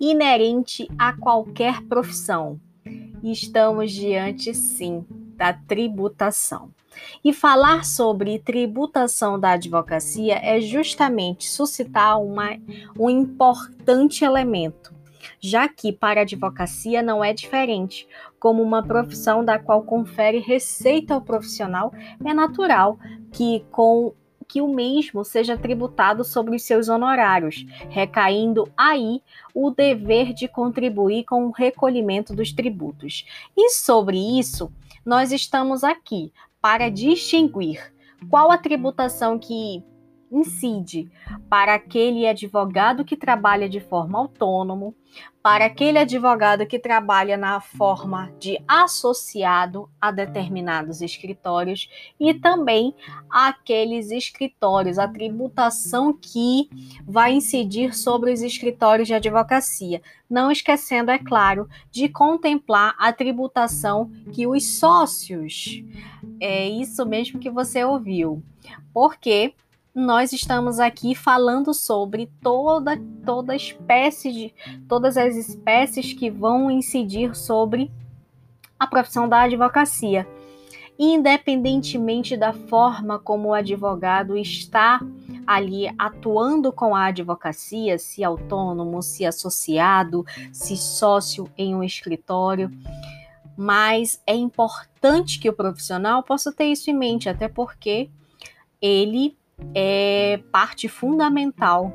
inerente a qualquer profissão. Estamos diante, sim, da tributação. E falar sobre tributação da advocacia é justamente suscitar uma, um importante elemento, já que para a advocacia não é diferente. Como uma profissão da qual confere receita ao profissional, é natural que com que o mesmo seja tributado sobre os seus honorários, recaindo aí o dever de contribuir com o recolhimento dos tributos. E sobre isso, nós estamos aqui para distinguir qual a tributação que incide para aquele advogado que trabalha de forma autônomo, para aquele advogado que trabalha na forma de associado a determinados escritórios e também aqueles escritórios, a tributação que vai incidir sobre os escritórios de advocacia, não esquecendo, é claro, de contemplar a tributação que os sócios, é isso mesmo que você ouviu, porque nós estamos aqui falando sobre toda toda espécie de todas as espécies que vão incidir sobre a profissão da advocacia, independentemente da forma como o advogado está ali atuando com a advocacia, se autônomo, se associado, se sócio em um escritório. Mas é importante que o profissional possa ter isso em mente, até porque ele é parte fundamental,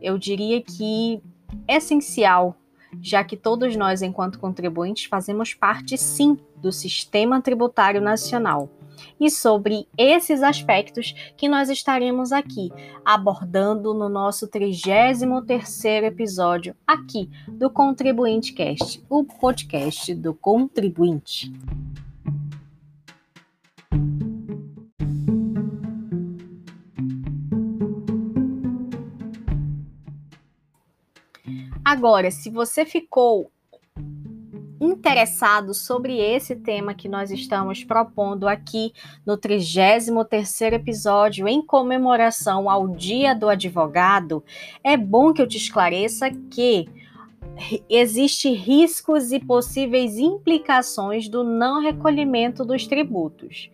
eu diria que essencial, já que todos nós, enquanto contribuintes, fazemos parte sim do sistema tributário nacional. E sobre esses aspectos que nós estaremos aqui abordando no nosso 33º episódio aqui do Contribuinte Cast, o podcast do contribuinte. Agora, se você ficou interessado sobre esse tema que nós estamos propondo aqui no 33º episódio em comemoração ao Dia do Advogado, é bom que eu te esclareça que existe riscos e possíveis implicações do não recolhimento dos tributos.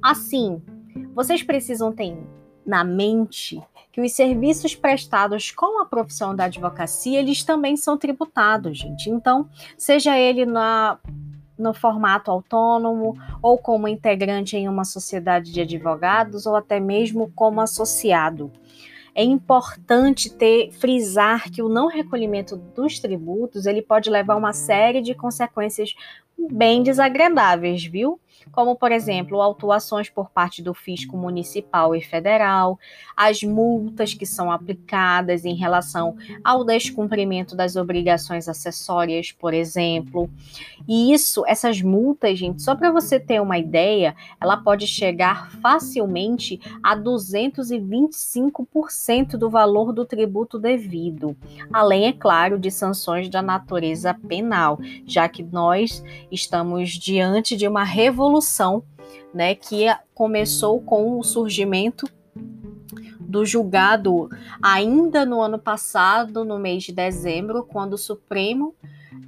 Assim, vocês precisam ter na mente que os serviços prestados com a profissão da advocacia, eles também são tributados, gente. Então, seja ele na no formato autônomo ou como integrante em uma sociedade de advogados ou até mesmo como associado. É importante ter frisar que o não recolhimento dos tributos, ele pode levar a uma série de consequências bem desagradáveis, viu? Como, por exemplo, autuações por parte do fisco municipal e federal, as multas que são aplicadas em relação ao descumprimento das obrigações acessórias, por exemplo. E isso, essas multas, gente, só para você ter uma ideia, ela pode chegar facilmente a 225% do valor do tributo devido, além, é claro, de sanções da natureza penal, já que nós estamos diante de uma revolução revolução, né, que começou com o surgimento do julgado ainda no ano passado, no mês de dezembro, quando o Supremo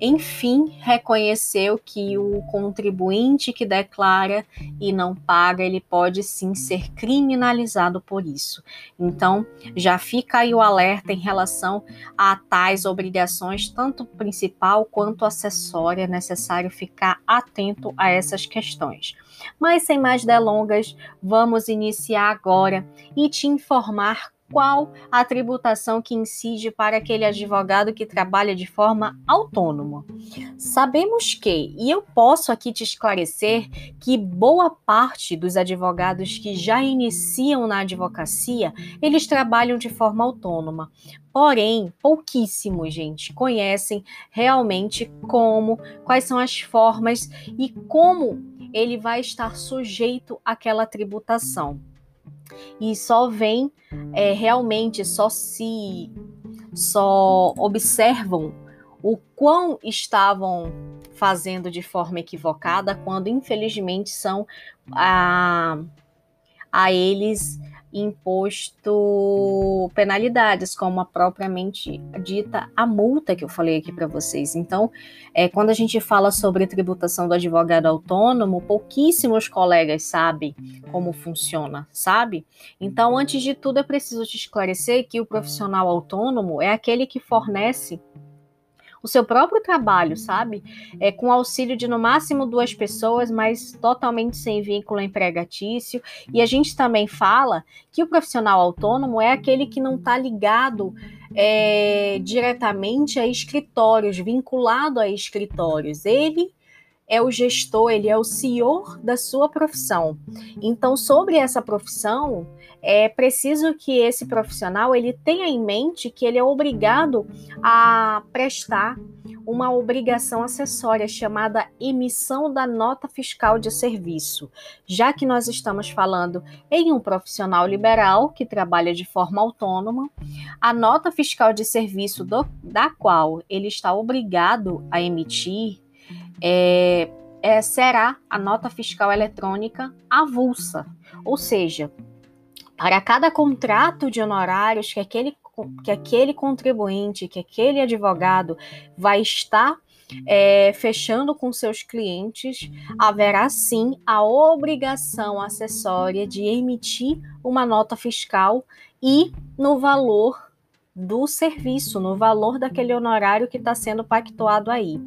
enfim, reconheceu que o contribuinte que declara e não paga, ele pode sim ser criminalizado por isso. Então, já fica aí o alerta em relação a tais obrigações, tanto principal quanto acessória, é necessário ficar atento a essas questões. Mas sem mais delongas, vamos iniciar agora e te informar qual a tributação que incide para aquele advogado que trabalha de forma autônoma. Sabemos que, e eu posso aqui te esclarecer, que boa parte dos advogados que já iniciam na advocacia, eles trabalham de forma autônoma. Porém, pouquíssimos, gente, conhecem realmente como, quais são as formas e como ele vai estar sujeito àquela tributação e só vem é, realmente só se só observam o quão estavam fazendo de forma equivocada quando infelizmente são a a eles imposto penalidades, como a propriamente dita a multa que eu falei aqui para vocês. Então, é, quando a gente fala sobre tributação do advogado autônomo, pouquíssimos colegas sabem como funciona, sabe? Então, antes de tudo, é preciso te esclarecer que o profissional autônomo é aquele que fornece o seu próprio trabalho, sabe? É, com auxílio de no máximo duas pessoas, mas totalmente sem vínculo empregatício. E a gente também fala que o profissional autônomo é aquele que não está ligado é, diretamente a escritórios, vinculado a escritórios. Ele é o gestor, ele é o senhor da sua profissão. Então, sobre essa profissão, é preciso que esse profissional ele tenha em mente que ele é obrigado a prestar uma obrigação acessória chamada emissão da nota fiscal de serviço, já que nós estamos falando em um profissional liberal que trabalha de forma autônoma, a nota fiscal de serviço do, da qual ele está obrigado a emitir é, é, será a nota fiscal eletrônica avulsa, ou seja, para cada contrato de honorários que aquele, que aquele contribuinte, que aquele advogado vai estar é, fechando com seus clientes, haverá sim a obrigação acessória de emitir uma nota fiscal e no valor do serviço, no valor daquele honorário que está sendo pactuado aí.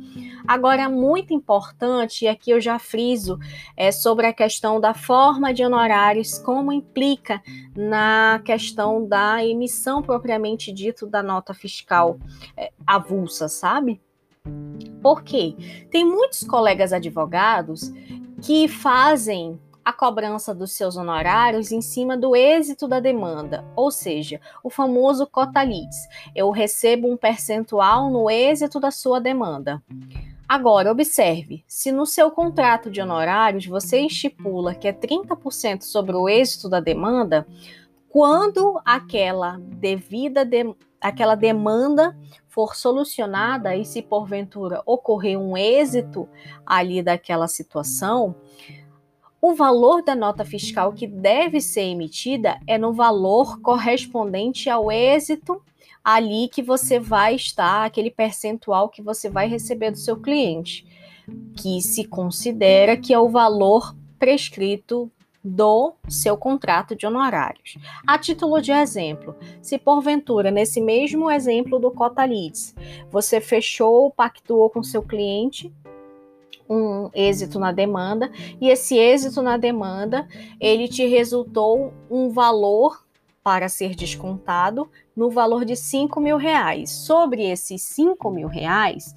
Agora, muito importante, e aqui eu já friso, é sobre a questão da forma de honorários, como implica na questão da emissão propriamente dito da nota fiscal é, avulsa, sabe? Por quê? Tem muitos colegas advogados que fazem a cobrança dos seus honorários em cima do êxito da demanda, ou seja, o famoso cota leads. Eu recebo um percentual no êxito da sua demanda. Agora, observe: se no seu contrato de honorários você estipula que é 30% sobre o êxito da demanda, quando aquela devida de, aquela demanda for solucionada e se porventura ocorrer um êxito ali daquela situação, o valor da nota fiscal que deve ser emitida é no valor correspondente ao êxito ali que você vai estar, aquele percentual que você vai receber do seu cliente, que se considera que é o valor prescrito do seu contrato de honorários. A título de exemplo, se porventura, nesse mesmo exemplo do Cota Leads, você fechou, pactuou com seu cliente um êxito na demanda e esse êxito na demanda ele te resultou um valor para ser descontado no valor de 5 mil reais. Sobre esses 5 mil reais,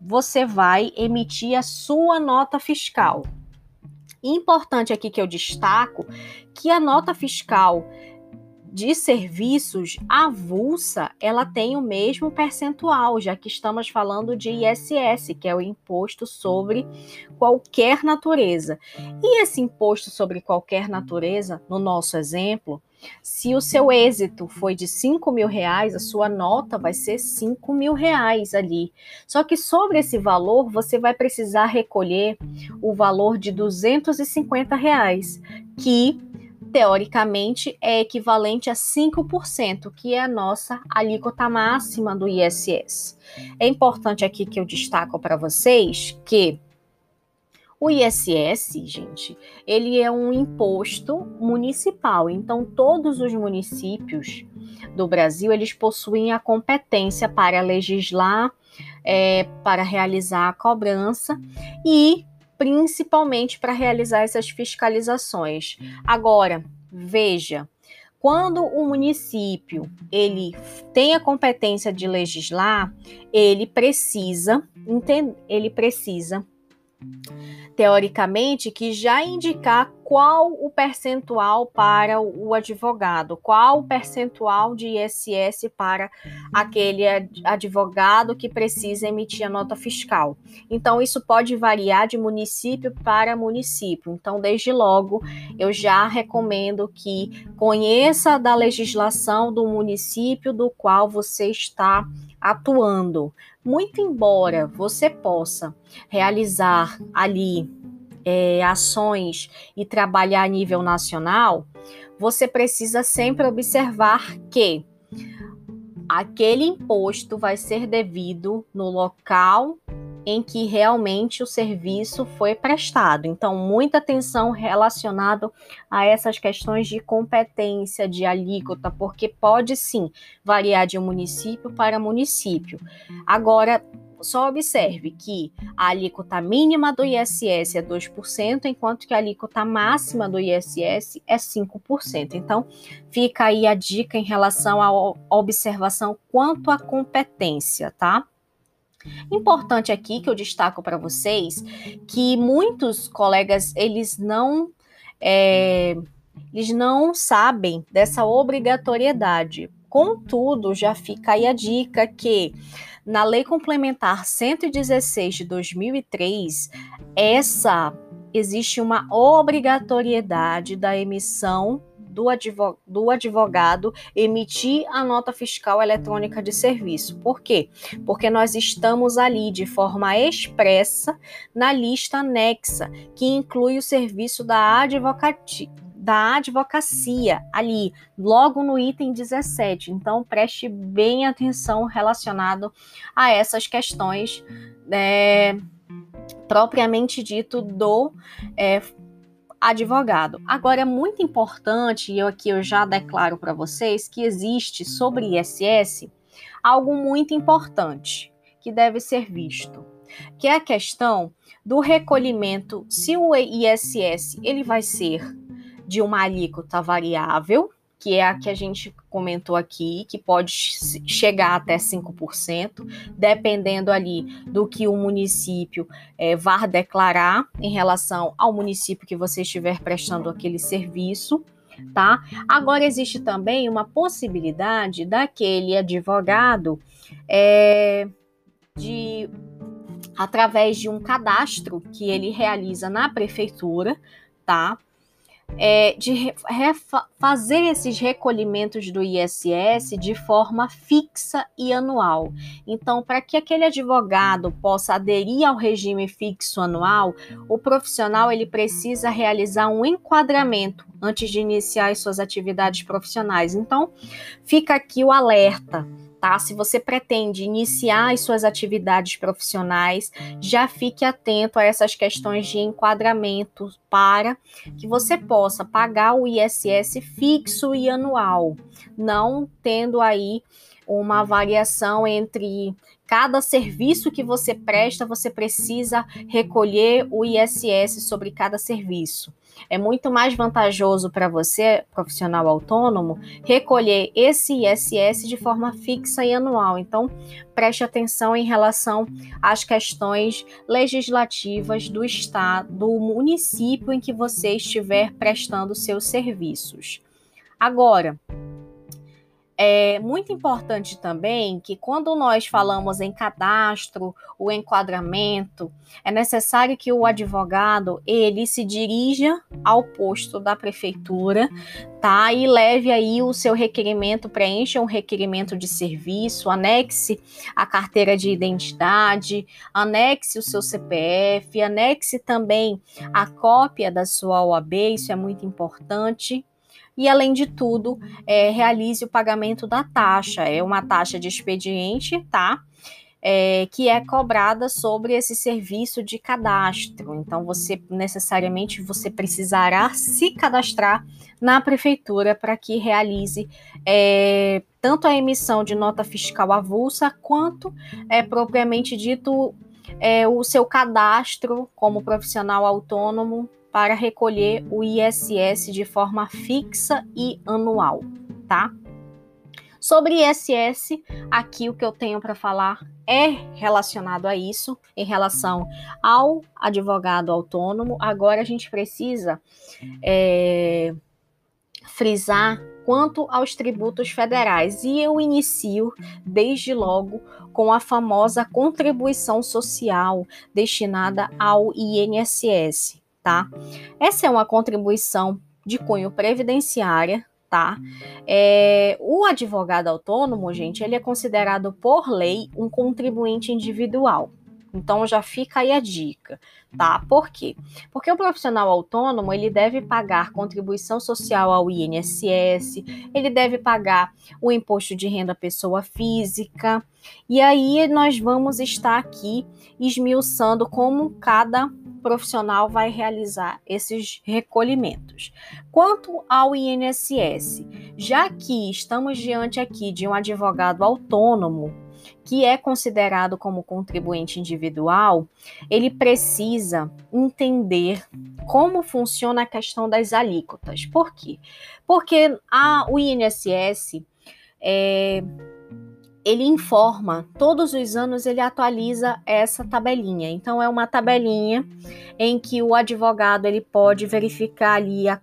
você vai emitir a sua nota fiscal. Importante aqui que eu destaco que a nota fiscal de serviços avulsa, ela tem o mesmo percentual, já que estamos falando de ISS, que é o imposto sobre qualquer natureza. E esse imposto sobre qualquer natureza, no nosso exemplo, se o seu êxito foi de 5 mil reais, a sua nota vai ser 5 mil reais ali. Só que sobre esse valor, você vai precisar recolher o valor de 250 reais, que teoricamente, é equivalente a 5%, que é a nossa alíquota máxima do ISS. É importante aqui que eu destaco para vocês que o ISS, gente, ele é um imposto municipal. Então, todos os municípios do Brasil, eles possuem a competência para legislar, é, para realizar a cobrança e principalmente para realizar essas fiscalizações. Agora, veja, quando o município ele tem a competência de legislar, ele precisa, ele precisa teoricamente, que já indicar qual o percentual para o advogado, qual o percentual de ISS para aquele advogado que precisa emitir a nota fiscal. Então, isso pode variar de município para município. Então, desde logo, eu já recomendo que conheça da legislação do município do qual você está atuando. Muito embora você possa realizar ali é, ações e trabalhar a nível nacional, você precisa sempre observar que aquele imposto vai ser devido no local em que realmente o serviço foi prestado. Então, muita atenção relacionado a essas questões de competência, de alíquota, porque pode sim variar de município para município. Agora, só observe que a alíquota mínima do ISS é 2%, enquanto que a alíquota máxima do ISS é 5%. Então, fica aí a dica em relação à observação quanto à competência, tá? Importante aqui que eu destaco para vocês que muitos colegas eles não é, eles não sabem dessa obrigatoriedade. Contudo, já fica aí a dica que na Lei Complementar 116 de 2003, essa existe uma obrigatoriedade da emissão do, advogado, do advogado emitir a nota fiscal eletrônica de serviço. Por quê? Porque nós estamos ali de forma expressa na lista anexa, que inclui o serviço da advocacia da advocacia ali, logo no item 17. Então, preste bem atenção relacionado a essas questões é, propriamente dito do é, advogado. Agora é muito importante, e eu aqui eu já declaro para vocês que existe sobre ISS algo muito importante que deve ser visto, que é a questão do recolhimento se o ISS ele vai ser de uma alíquota variável que é a que a gente comentou aqui, que pode chegar até 5%, dependendo ali do que o município é, vá declarar em relação ao município que você estiver prestando aquele serviço. Tá? Agora existe também uma possibilidade daquele advogado é, de através de um cadastro que ele realiza na prefeitura, tá? É, de fazer esses recolhimentos do ISS de forma fixa e anual. Então, para que aquele advogado possa aderir ao regime fixo anual, o profissional ele precisa realizar um enquadramento antes de iniciar as suas atividades profissionais. Então, fica aqui o alerta tá? Se você pretende iniciar as suas atividades profissionais, já fique atento a essas questões de enquadramento para que você possa pagar o ISS fixo e anual, não tendo aí uma variação entre cada serviço que você presta, você precisa recolher o ISS sobre cada serviço. É muito mais vantajoso para você, profissional autônomo, recolher esse ISS de forma fixa e anual. Então, preste atenção em relação às questões legislativas do estado, do município em que você estiver prestando seus serviços. Agora, é muito importante também que quando nós falamos em cadastro, o enquadramento, é necessário que o advogado ele se dirija ao posto da prefeitura, tá? E leve aí o seu requerimento, preencha um requerimento de serviço, anexe a carteira de identidade, anexe o seu CPF, anexe também a cópia da sua OAB, isso é muito importante e, além de tudo, é, realize o pagamento da taxa. É uma taxa de expediente, tá? É, que é cobrada sobre esse serviço de cadastro. Então, você necessariamente você precisará se cadastrar na prefeitura para que realize é, tanto a emissão de nota fiscal avulsa quanto é propriamente dito é, o seu cadastro como profissional autônomo para recolher o ISS de forma fixa e anual, tá? Sobre ISS, aqui o que eu tenho para falar é relacionado a isso, em relação ao advogado autônomo. Agora a gente precisa é, frisar quanto aos tributos federais. E eu inicio desde logo com a famosa contribuição social destinada ao INSS tá? Essa é uma contribuição de cunho previdenciária, tá? É, o advogado autônomo, gente, ele é considerado por lei um contribuinte individual, Então já fica aí a dica, tá? Por quê? Porque o profissional autônomo, ele deve pagar contribuição social ao INSS, ele deve pagar o imposto de renda pessoa física, e aí nós vamos estar aqui esmiuçando como cada profissional vai realizar esses recolhimentos. Quanto ao INSS, já que estamos diante aqui de um advogado autônomo, que é considerado como contribuinte individual, ele precisa entender como funciona a questão das alíquotas. Por quê? Porque a, o INSS é, ele informa, todos os anos ele atualiza essa tabelinha. Então é uma tabelinha em que o advogado ele pode verificar ali a,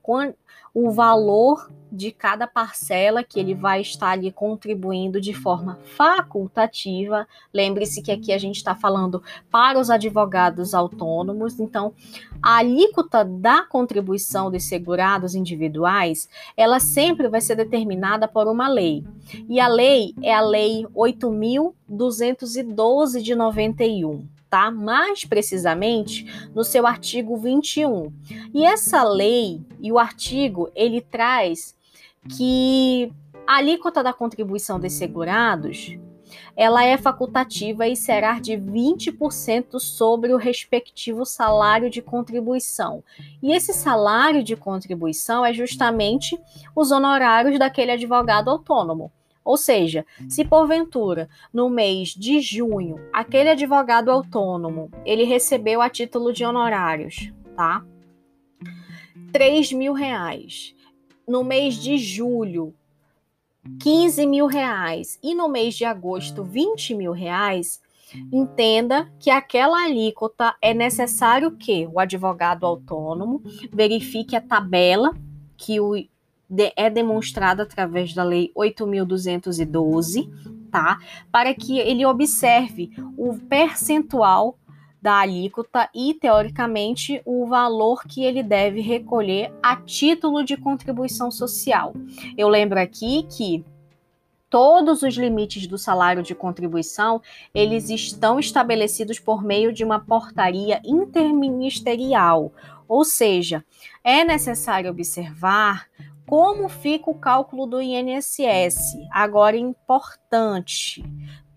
o valor de cada parcela que ele vai estar ali contribuindo de forma facultativa. Lembre-se que aqui a gente está falando para os advogados autônomos, então a alíquota da contribuição dos segurados individuais, ela sempre vai ser determinada por uma lei. E a lei é a lei 8212 de 91 tá? Mais precisamente no seu artigo 21. E essa lei e o artigo ele traz que a alíquota da contribuição dos segurados ela é facultativa e será de 20% sobre o respectivo salário de contribuição. E esse salário de contribuição é justamente os honorários daquele advogado autônomo. Ou seja, se porventura no mês de junho aquele advogado autônomo ele recebeu a título de honorários, tá? 3 mil reais. No mês de julho, 15 mil reais. E no mês de agosto, 20 mil reais. Entenda que aquela alíquota é necessário que o advogado autônomo verifique a tabela que o de, é demonstrada através da Lei 8.212, tá? Para que ele observe o percentual da alíquota e, teoricamente, o valor que ele deve recolher a título de contribuição social. Eu lembro aqui que todos os limites do salário de contribuição, eles estão estabelecidos por meio de uma portaria interministerial, ou seja, é necessário observar como fica o cálculo do INSS? Agora, importante,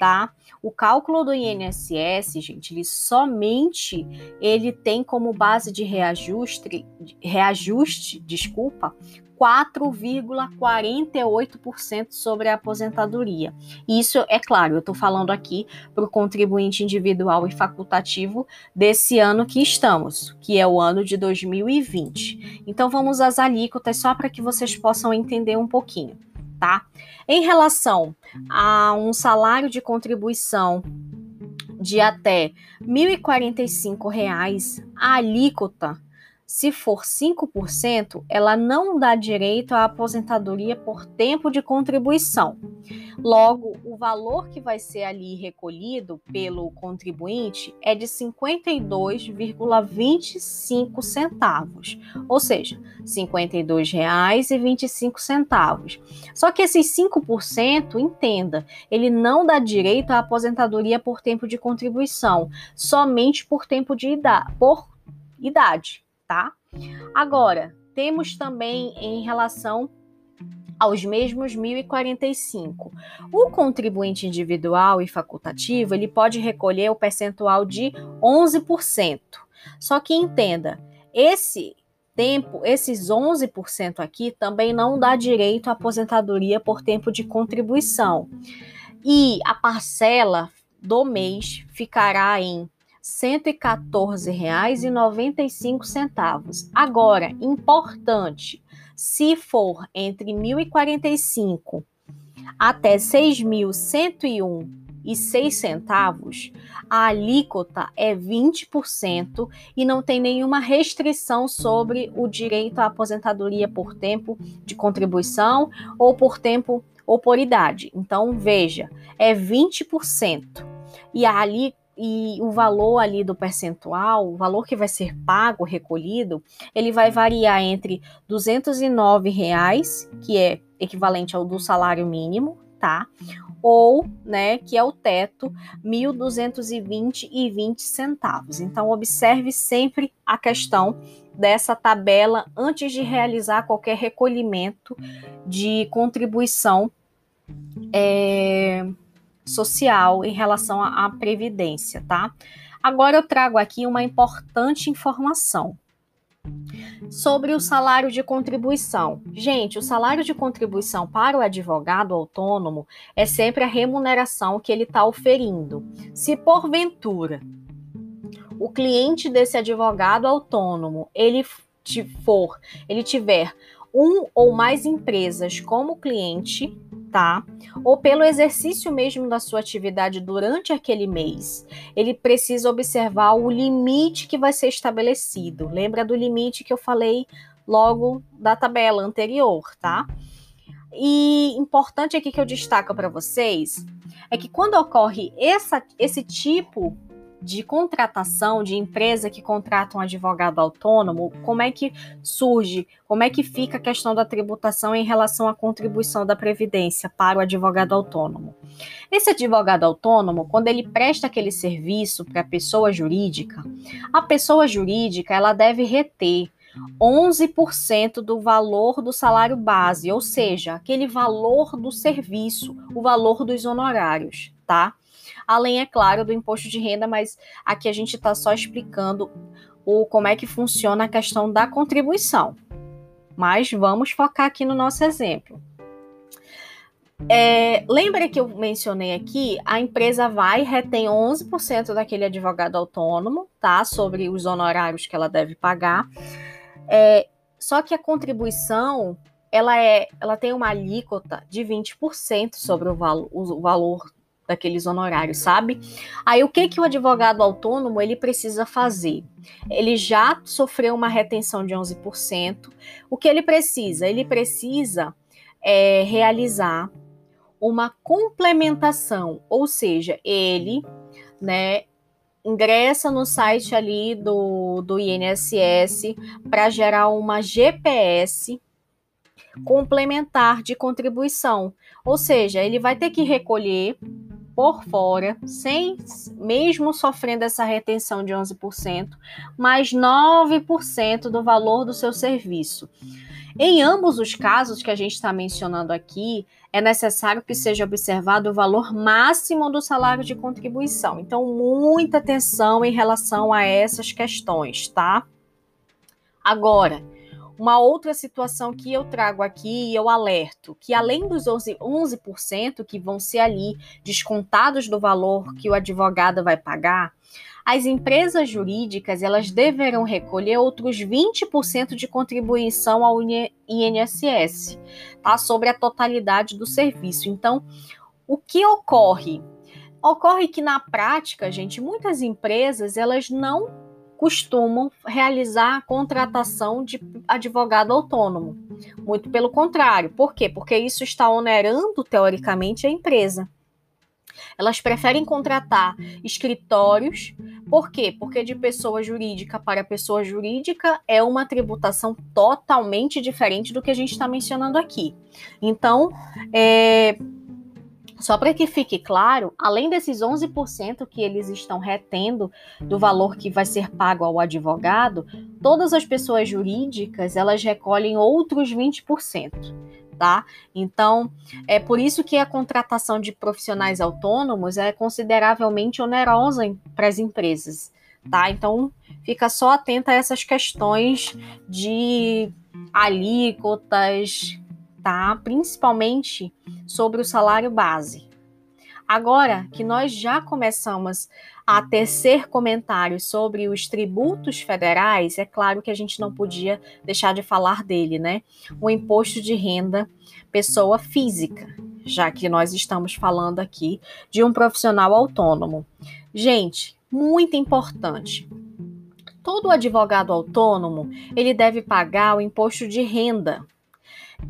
tá? O cálculo do INSS, gente, ele somente ele tem como base de reajuste, reajuste, desculpa, 4,48% sobre a aposentadoria. Isso, é claro, eu estou falando aqui para o contribuinte individual e facultativo desse ano que estamos, que é o ano de 2020. Então, vamos às alíquotas só para que vocês possam entender um pouquinho, tá? Em relação a um salário de contribuição de até R$ 1.045, a alíquota se for 5%, ela não dá direito à aposentadoria por tempo de contribuição. Logo, o valor que vai ser ali recolhido pelo contribuinte é de 52,25 centavos, ou seja, R$ 52,25. Só que esses 5%, entenda, ele não dá direito à aposentadoria por tempo de contribuição, somente por tempo de idade, por idade tá? Agora, temos também em relação aos mesmos 1.045. O contribuinte individual e facultativo, ele pode recolher o percentual de 11%. Só que entenda, esse tempo, esses 11% aqui também não dá direito à aposentadoria por tempo de contribuição. E a parcela do mês ficará em 114,95. Agora, importante, se for entre 1.045 até 6.101 e 6 centavos, a alíquota é 20% e não tem nenhuma restrição sobre o direito à aposentadoria por tempo de contribuição ou por tempo ou por idade. Então, veja, é 20%. E a alíquota e o valor ali do percentual, o valor que vai ser pago, recolhido, ele vai variar entre 209 reais, que é equivalente ao do salário mínimo, tá? ou, né, que é o teto, 1.220 e 20 centavos. Então observe sempre a questão dessa tabela antes de realizar qualquer recolhimento de contribuição é, social em relação à, previdência, tá? Agora eu trago aqui uma importante informação sobre o salário de contribuição. Gente, o salário de contribuição para o advogado autônomo é sempre a remuneração que ele está oferindo. Se porventura o cliente desse advogado autônomo ele for, ele tiver um ou mais empresas como cliente, tá? Ou pelo exercício mesmo da sua atividade durante aquele mês, ele precisa observar o limite que vai ser estabelecido. Lembra do limite que eu falei logo da tabela anterior, tá? E importante aqui que eu destaco para vocês é que quando ocorre essa, esse tipo de contratação de empresa que contrata um advogado autônomo, como é que surge, como é que fica a questão da tributação em relação à contribuição da previdência para o advogado autônomo? Esse advogado autônomo, quando ele presta aquele serviço para a pessoa jurídica, a pessoa jurídica ela deve reter 11% do valor do salário base, ou seja, aquele valor do serviço, o valor dos honorários, tá? Além, é claro, do imposto de renda, mas aqui a gente está só explicando o, como é que funciona a questão da contribuição. Mas vamos focar aqui no nosso exemplo. É, lembra que eu mencionei aqui? A empresa vai retém 11% daquele advogado autônomo, tá? Sobre os honorários que ela deve pagar. É, só que a contribuição ela é, ela tem uma alíquota de 20% sobre o, valo, o valor daqueles honorários, sabe? Aí o que que o advogado autônomo ele precisa fazer? Ele já sofreu uma retenção de 11%. O que ele precisa? Ele precisa é, realizar uma complementação, ou seja, ele, né, ingressa no site ali do, do INSS para gerar uma GPS complementar de contribuição. Ou seja, ele vai ter que recolher por fora, sem mesmo sofrendo essa retenção de 11%, mais 9% do valor do seu serviço. Em ambos os casos que a gente está mencionando aqui, é necessário que seja observado o valor máximo do salário de contribuição. Então, muita atenção em relação a essas questões, tá? Agora, uma outra situação que eu trago aqui e eu alerto, que além dos 11%, 11% que vão ser ali descontados do valor que o advogado vai pagar, as empresas jurídicas elas deverão recolher outros 20% de contribuição ao INSS, tá? Sobre a totalidade do serviço. Então, o que ocorre? Ocorre que na prática, gente, muitas empresas elas não costumam realizar a contratação de advogado autônomo. Muito pelo contrário. Por quê? Porque isso está onerando, teoricamente, a empresa. Elas preferem contratar escritórios. Por quê? Porque de pessoa jurídica para pessoa jurídica é uma tributação totalmente diferente do que a gente está mencionando aqui. Então, é, só para que fique claro, além desses 11% que eles estão retendo do valor que vai ser pago ao advogado, todas as pessoas jurídicas, elas recolhem outros 20%. Tá? Então, é por isso que a contratação de profissionais autônomos é consideravelmente onerosa para as empresas, tá? Então, fica só atenta a essas questões de alíquotas, tá? Principalmente sobre o salário base. Agora que nós já começamos a tecer comentários sobre os tributos federais, é claro que a gente não podia deixar de falar dele, né? O imposto de renda pessoa física, já que nós estamos falando aqui de um profissional autônomo. Gente, muito importante. Todo advogado autônomo, ele deve pagar o imposto de renda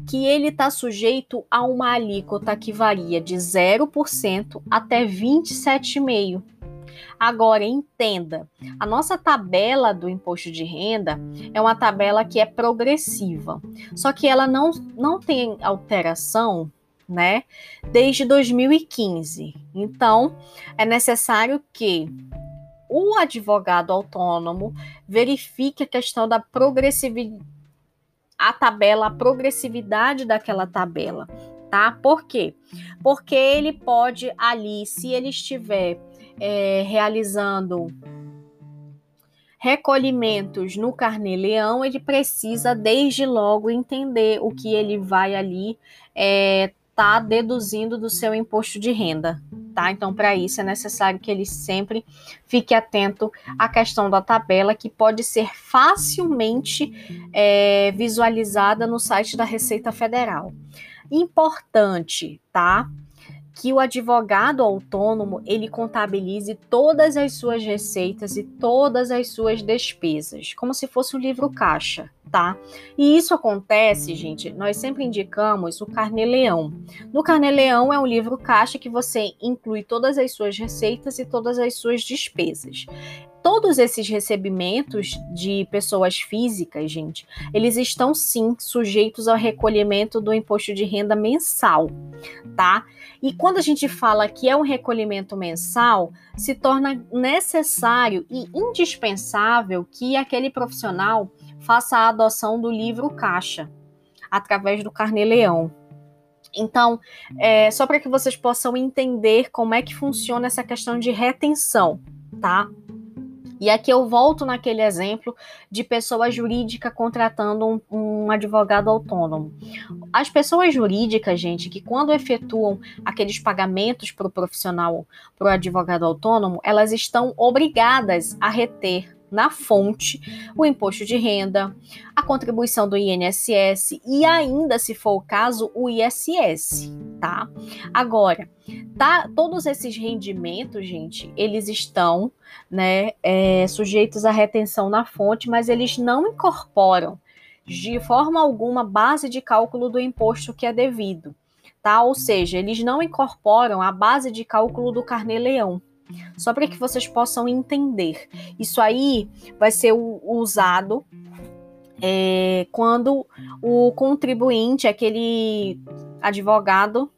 que ele está sujeito a uma alíquota que varia de 0% até 27,5%. Agora, entenda, a nossa tabela do imposto de renda é uma tabela que é progressiva, só que ela não, não tem alteração né? Desde 2015. Então, é necessário que o advogado autônomo verifique a questão da progressividade, a tabela, a progressividade daquela tabela, tá? Por quê? Porque ele pode ali, se ele estiver é, realizando recolhimentos no carnê-leão, ele precisa desde logo entender o que ele vai ali é, tá deduzindo do seu imposto de renda, tá? Então, para isso é necessário que ele sempre fique atento à questão da tabela, que pode ser facilmente é, visualizada no site da Receita Federal. Importante, tá? Que o advogado autônomo ele contabilize todas as suas receitas e todas as suas despesas, como se fosse um livro caixa, tá? E isso acontece, gente, nós sempre indicamos o Carnê-Leão. No Carnê-Leão é um livro caixa que você inclui todas as suas receitas e todas as suas despesas todos esses recebimentos de pessoas físicas, gente, eles estão sim sujeitos ao recolhimento do imposto de renda mensal, tá? E quando a gente fala que é um recolhimento mensal, se torna necessário e indispensável que aquele profissional faça a adoção do livro caixa através do carnê-leão. Então, é, só para que vocês possam entender como é que funciona essa questão de retenção, tá? E aqui eu volto naquele exemplo de pessoa jurídica contratando um, um, advogado autônomo. As pessoas jurídicas, gente, que quando efetuam aqueles pagamentos para o profissional, para o advogado autônomo, elas estão obrigadas a reter na fonte o imposto de renda, a contribuição do INSS e ainda, se for o caso, o ISS, tá? Agora, tá, todos esses rendimentos, gente, eles estão, né, é, sujeitos à retenção na fonte, mas eles não incorporam de forma alguma base de cálculo do imposto que é devido, tá? Ou seja, eles não incorporam a base de cálculo do carnê-leão. Só para que vocês possam entender. Isso aí vai ser usado é, quando o contribuinte, aquele advogado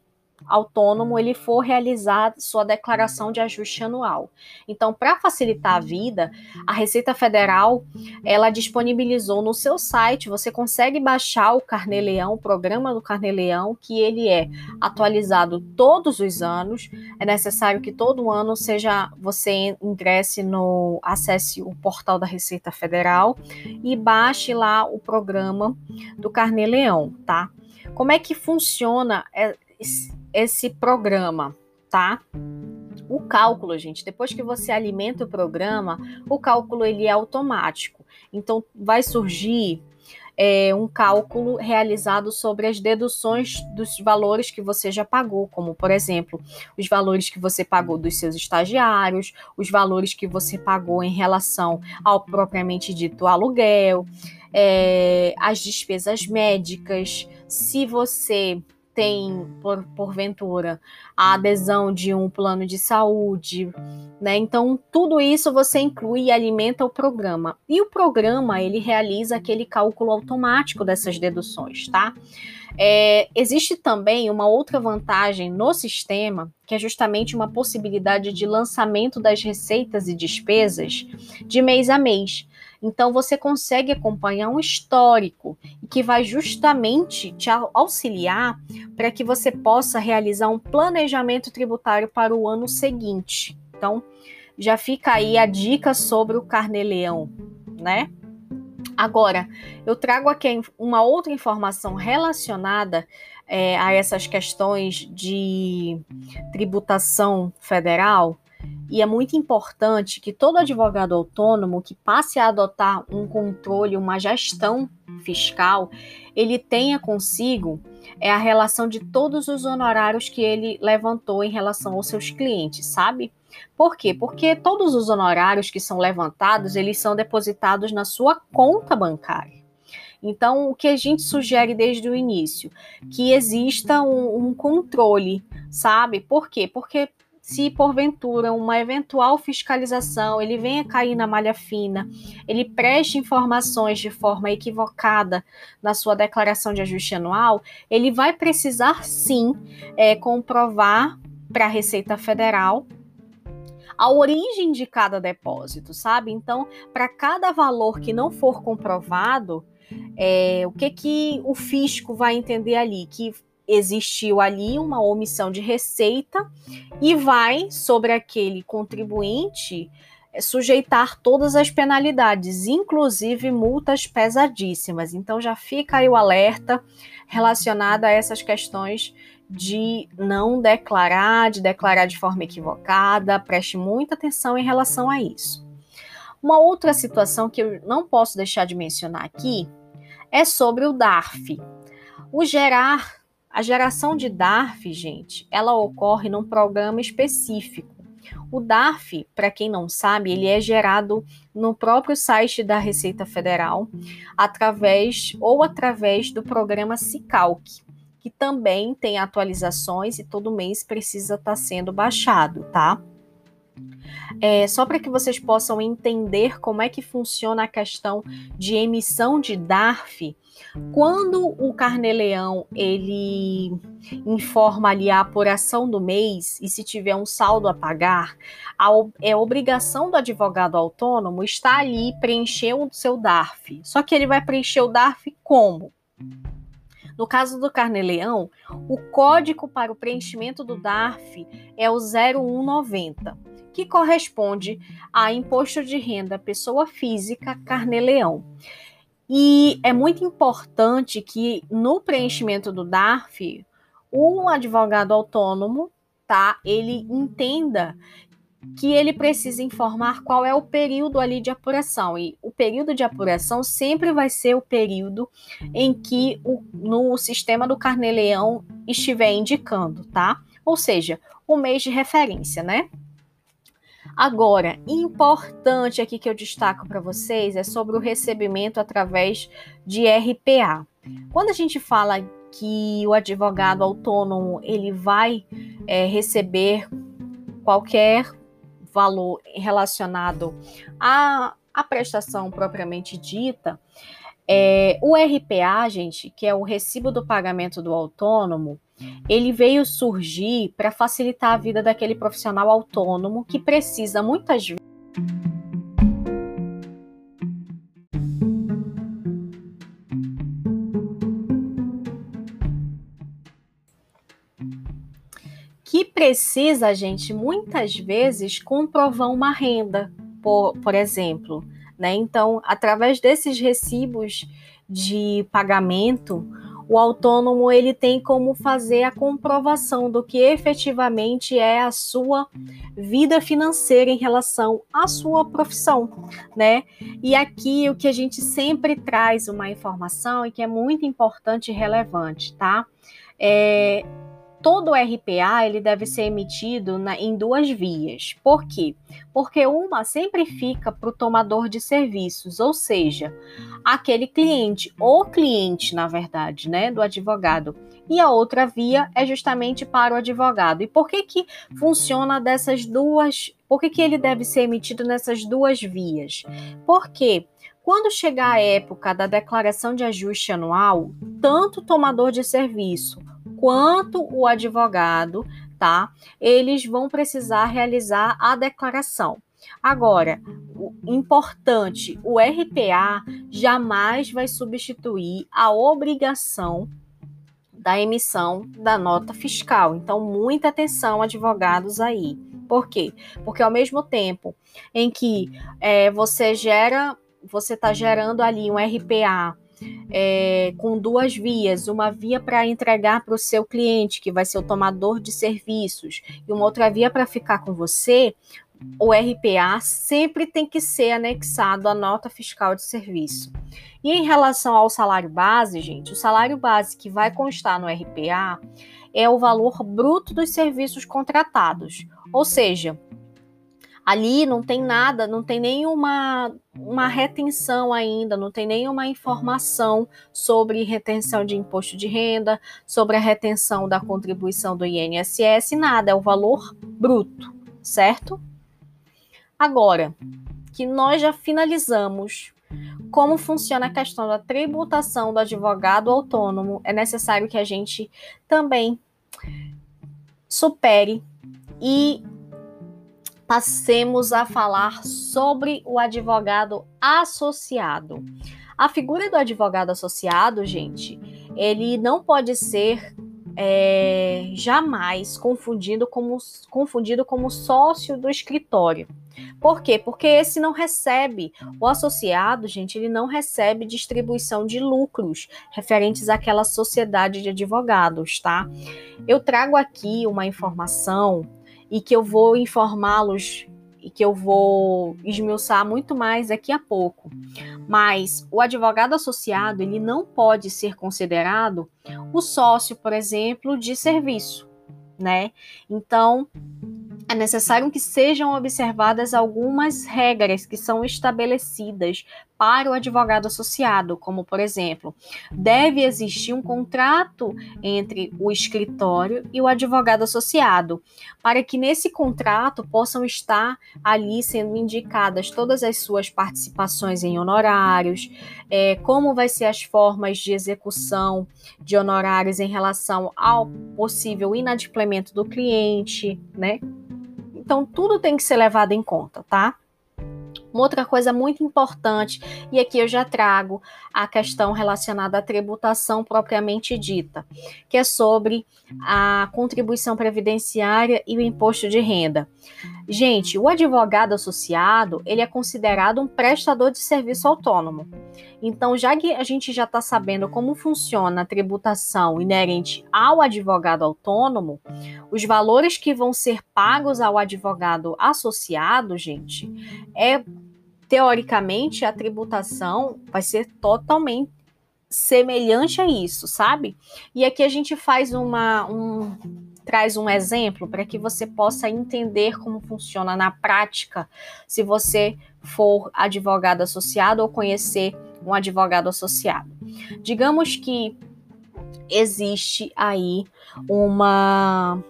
autônomo ele for realizar sua declaração de ajuste anual. Então, para facilitar a vida, a Receita Federal ela disponibilizou no seu site, você consegue baixar o Carnê-Leão, o programa do Carnê-Leão, que ele é atualizado todos os anos. É necessário que todo ano seja você ingresse no acesse o portal da Receita Federal e baixe lá o programa do Carnê-Leão, tá? Como é que funciona é, esse programa, tá? O cálculo, gente, depois que você alimenta o programa, o cálculo ele é automático. Então vai surgir é, um cálculo realizado sobre as deduções dos valores que você já pagou, como por exemplo, os valores que você pagou dos seus estagiários, os valores que você pagou em relação ao propriamente dito aluguel, é, as despesas médicas, se você tem, por, porventura, a adesão de um plano de saúde, né? Então, tudo isso você inclui e alimenta o programa. E o programa, ele realiza aquele cálculo automático dessas deduções, tá? É, existe também uma outra vantagem no sistema, que é justamente uma possibilidade de lançamento das receitas e despesas de mês a mês. Então você consegue acompanhar um histórico que vai justamente te auxiliar para que você possa realizar um planejamento tributário para o ano seguinte. Então, já fica aí a dica sobre o carnê-leão, né? Agora, eu trago aqui uma outra informação relacionada é, a essas questões de tributação federal, e é muito importante que todo advogado autônomo que passe a adotar um controle, uma gestão fiscal, ele tenha consigo é a relação de todos os honorários que ele levantou em relação aos seus clientes, sabe? Por quê? Porque todos os honorários que são levantados, eles são depositados na sua conta bancária. Então, o que a gente sugere desde o início? Que exista um, um controle, sabe? Por quê? Porque se porventura uma eventual fiscalização ele venha cair na malha fina, ele preste informações de forma equivocada na sua declaração de ajuste anual, ele vai precisar sim é, comprovar para a Receita Federal a origem de cada depósito, sabe? Então, para cada valor que não for comprovado, é, o que que o fisco vai entender ali? Que existiu ali uma omissão de receita e vai sobre aquele contribuinte é, sujeitar todas as penalidades, inclusive multas pesadíssimas. Então já fica aí o alerta relacionado a essas questões de não declarar, de declarar de forma equivocada. Preste muita atenção em relação a isso. Uma outra situação que eu não posso deixar de mencionar aqui é sobre o DARF. O gerar, a geração de DARF, gente, ela ocorre num programa específico. O DARF, para quem não sabe, ele é gerado no próprio site da Receita Federal, através ou através do programa Cicalc que também tem atualizações e todo mês precisa estar tá sendo baixado, tá? É, só para que vocês possam entender como é que funciona a questão de emissão de DARF, quando o Carneleão ele informa ali a apuração do mês e se tiver um saldo a pagar, a, é obrigação do advogado autônomo estar ali preencher o seu DARF. Só que ele vai preencher o DARF como? No caso do Carneleão, o código para o preenchimento do DARF é o 0190, que corresponde a Imposto de Renda Pessoa Física Carneleão. E é muito importante que no preenchimento do DARF, o advogado autônomo, tá, ele entenda que ele precisa informar qual é o período ali de apuração. E o período de apuração sempre vai ser o período em que o, no sistema do Carneleão estiver indicando, tá? Ou seja, o mês de referência, né? Agora, importante aqui que eu destaco para vocês é sobre o recebimento através de RPA. Quando a gente fala que o advogado autônomo ele vai é, receber qualquer valor relacionado à, à prestação propriamente dita, é, o RPA, gente, que é o recibo do pagamento do autônomo, ele veio surgir para facilitar a vida daquele profissional autônomo que precisa muitas vezes. Precisa, gente, muitas vezes comprovar uma renda, por, por exemplo. Né? Então, através desses recibos de pagamento, o autônomo ele tem como fazer a comprovação do que efetivamente é a sua vida financeira em relação à sua profissão, né? E aqui o que a gente sempre traz uma informação e que é muito importante e relevante, tá? É, todo o RPA ele deve ser emitido na, em duas vias. Por quê? Porque uma sempre fica para o tomador de serviços, ou seja, aquele cliente, ou cliente, na verdade, né, do advogado. E a outra via é justamente para o advogado. E por que que funciona dessas duas? Por que, que ele deve ser emitido nessas duas vias? Porque quando chegar a época da declaração de ajuste anual, tanto o tomador de serviço quanto o advogado, tá? Eles vão precisar realizar a declaração. Agora, importante, o RPA jamais vai substituir a obrigação da emissão da nota fiscal. Então, muita atenção, advogados aí. Por quê? Porque ao mesmo tempo em que é, você gera, você está gerando ali um RPA é, com duas vias: uma via para entregar para o seu cliente, que vai ser o tomador de serviços, e uma outra via para ficar com você. O RPA sempre tem que ser anexado à nota fiscal de serviço. E em relação ao salário base, gente, o salário base que vai constar no RPA é o valor bruto dos serviços contratados, ou seja, Ali não tem nada, não tem nenhuma uma retenção ainda, não tem nenhuma informação sobre retenção de imposto de renda, sobre a retenção da contribuição do INSS, nada, é o valor bruto, certo? Agora que nós já finalizamos como funciona a questão da tributação do advogado autônomo, é necessário que a gente também supere e passemos a falar sobre o advogado associado. A figura do advogado associado, gente, ele não pode ser é, jamais confundido como, confundido como sócio do escritório. Por quê? Porque esse não recebe, o associado, gente, ele não recebe distribuição de lucros referentes àquela sociedade de advogados, tá? Eu trago aqui uma informação e que eu vou informá-los e que eu vou esmiuçar muito mais daqui a pouco. Mas o advogado associado, ele não pode ser considerado o sócio, por exemplo, de serviço, né? Então, é necessário que sejam observadas algumas regras que são estabelecidas para o advogado associado, como por exemplo, deve existir um contrato entre o escritório e o advogado associado, para que nesse contrato possam estar ali sendo indicadas todas as suas participações em honorários, é, como vai ser as formas de execução de honorários em relação ao possível inadimplemento do cliente, né? Então, tudo tem que ser levado em conta, tá? Uma outra coisa muito importante, e aqui eu já trago a questão relacionada à tributação propriamente dita, que é sobre a contribuição previdenciária e o imposto de renda. Gente, o advogado associado, ele é considerado um prestador de serviço autônomo. Então, já que a gente já está sabendo como funciona a tributação inerente ao advogado autônomo, os valores que vão ser pagos ao advogado associado, gente, é teoricamente a tributação vai ser totalmente semelhante a isso, sabe? E aqui a gente faz uma um traz um exemplo para que você possa entender como funciona na prática, se você for advogado associado ou conhecer um advogado associado. Digamos que existe aí uma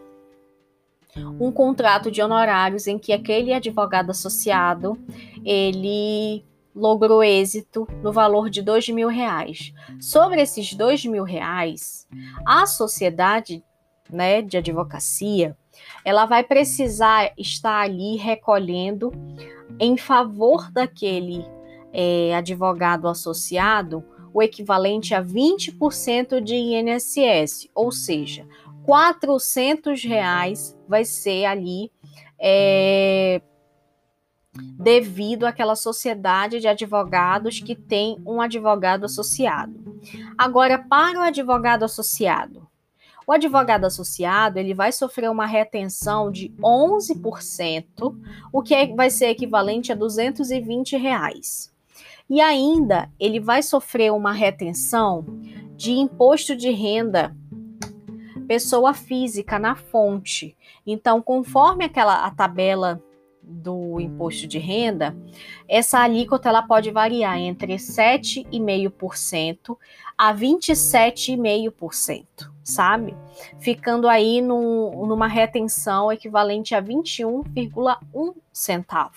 um contrato de honorários em que aquele advogado associado ele logrou êxito no valor de dois mil reais. Sobre esses dois mil reais, a sociedade né, de advocacia ela vai precisar estar ali recolhendo em favor daquele é, advogado associado o equivalente a 20% de INSS, ou seja, 400 reais vai ser ali é, devido àquela sociedade de advogados que tem um advogado associado. Agora, para o advogado associado, o advogado associado ele vai sofrer uma retenção de 11%, o que é, vai ser equivalente a 220 reais. E ainda ele vai sofrer uma retenção de imposto de renda pessoa física na fonte. Então, conforme aquela a tabela do imposto de renda, essa alíquota ela pode variar entre 7,5% a 27,5%, sabe? Ficando aí num, numa retenção equivalente a 21,1 centavo.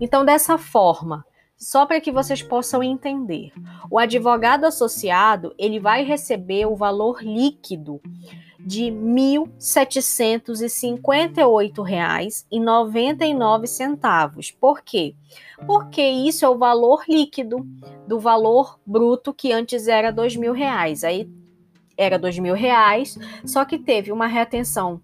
Então, dessa forma, só para que vocês possam entender, o advogado associado ele vai receber o valor líquido de R$ 1.758,99. Por quê? Porque isso é o valor líquido do valor bruto que antes era R$ 2.000. Aí era R$ 2.000, só que teve uma retenção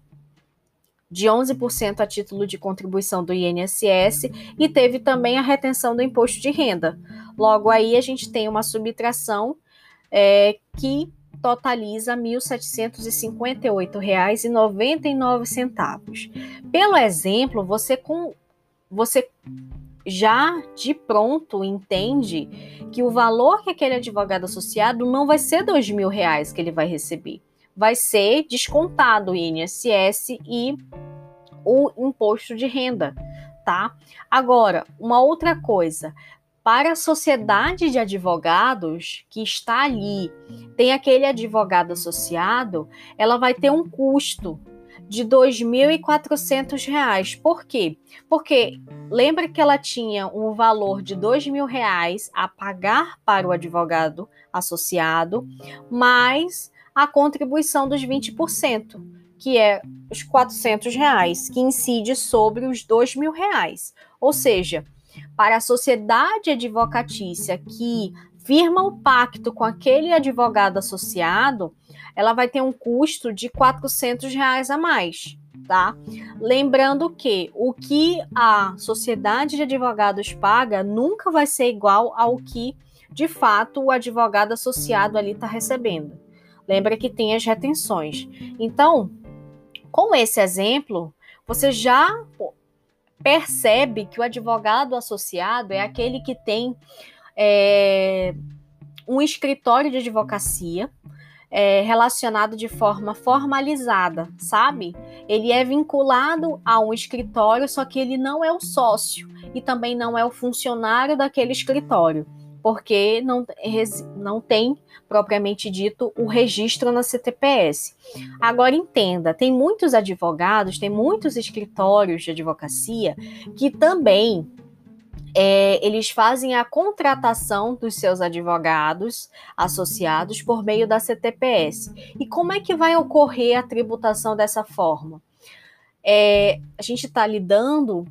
de 11% a título de contribuição do INSS e teve também a retenção do imposto de renda. Logo aí a gente tem uma subtração é, que totaliza R$ 1.758,99. Pelo exemplo, você com você já de pronto entende que o valor que aquele advogado associado não vai ser mil reais que ele vai receber, vai ser descontado o INSS e o imposto de renda, tá? Agora, uma outra coisa, para a sociedade de advogados que está ali, tem aquele advogado associado, ela vai ter um custo de R$ 2.400. Por quê? Porque lembra que ela tinha um valor de R$ 2.000 a pagar para o advogado associado, mais a contribuição dos 20%, que é os 400 reais, que incide sobre os R$ 2.000. Ou seja, para a sociedade advocatícia que firma o pacto com aquele advogado associado, ela vai ter um custo de 400 reais a mais, tá? Lembrando que o que a sociedade de advogados paga nunca vai ser igual ao que, de fato, o advogado associado ali está recebendo. Lembra que tem as retenções. Então, com esse exemplo, você já percebe que o advogado associado é aquele que tem é, um escritório de advocacia é, relacionado de forma formalizada, sabe? Ele é vinculado a um escritório, só que ele não é o sócio e também não é o funcionário daquele escritório, porque não, não tem propriamente dito o registro na CTPS. Agora entenda, tem muitos advogados, tem muitos escritórios de advocacia que também é, eles fazem a contratação dos seus advogados associados por meio da CTPS. E como é que vai ocorrer a tributação dessa forma? É, a gente está lidando,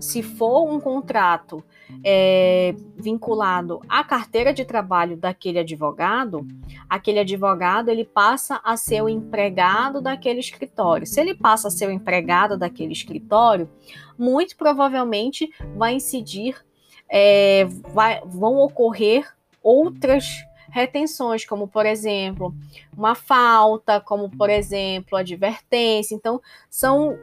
se for um contrato é, vinculado à carteira de trabalho daquele advogado, aquele advogado ele passa a ser o empregado daquele escritório. Se ele passa a ser o empregado daquele escritório, muito provavelmente vai incidir, é, vai, vão ocorrer outras retenções, como por exemplo, uma falta, como por exemplo, advertência. Então, são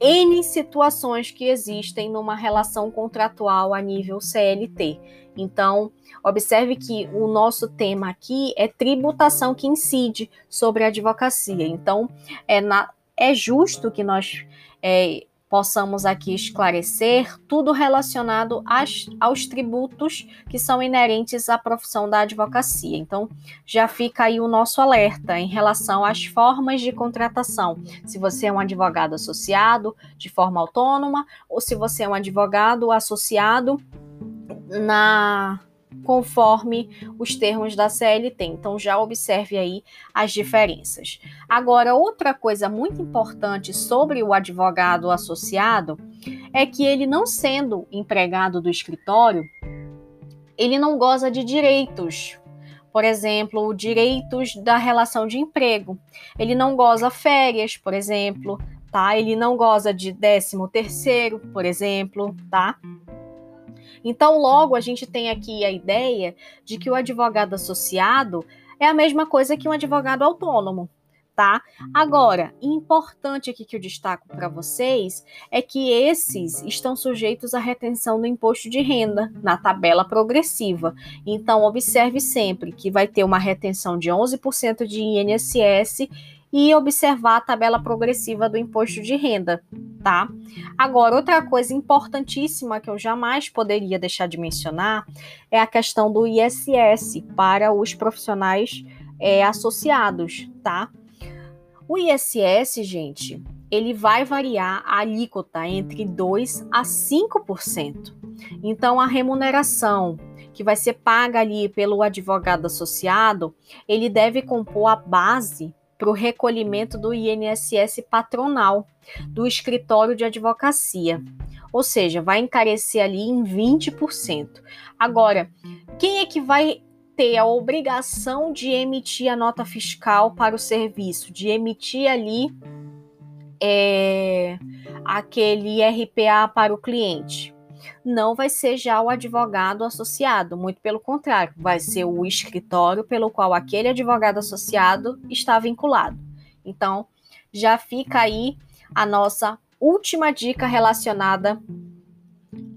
N situações que existem numa relação contratual a nível CLT. Então, observe que o nosso tema aqui é tributação que incide sobre a advocacia. Então, é, na, é justo que nós é, possamos aqui esclarecer tudo relacionado às, aos tributos que são inerentes à profissão da advocacia. Então, já fica aí o nosso alerta em relação às formas de contratação. Se você é um advogado associado de forma autônoma ou se você é um advogado associado na conforme os termos da CLT. Então já observe aí as diferenças. Agora, outra coisa muito importante sobre o advogado associado é que ele não sendo empregado do escritório, ele não goza de direitos. Por exemplo, direitos da relação de emprego. Ele não goza férias, por exemplo, tá? Ele não goza de décimo terceiro, por exemplo, tá? Então, logo, a gente tem aqui a ideia de que o advogado associado é a mesma coisa que um advogado autônomo. Tá? Agora, importante aqui que eu destaco para vocês é que esses estão sujeitos à retenção do imposto de renda na tabela progressiva. Então, observe sempre que vai ter uma retenção de 11% de INSS e observar a tabela progressiva do imposto de renda, tá? Agora, outra coisa importantíssima que eu jamais poderia deixar de mencionar é a questão do ISS para os profissionais é, associados, tá? O ISS, gente, ele vai variar a alíquota entre 2 a 5%. Então, a remuneração que vai ser paga ali pelo advogado associado, ele deve compor a base para o recolhimento do INSS patronal do escritório de advocacia. Ou seja, vai encarecer ali em 20%. Agora, quem é que vai ter a obrigação de emitir a nota fiscal para o serviço, de emitir ali é, aquele RPA para o cliente? Não vai ser já o advogado associado, muito pelo contrário, vai ser o escritório pelo qual aquele advogado associado está vinculado. Então, já fica aí a nossa última dica relacionada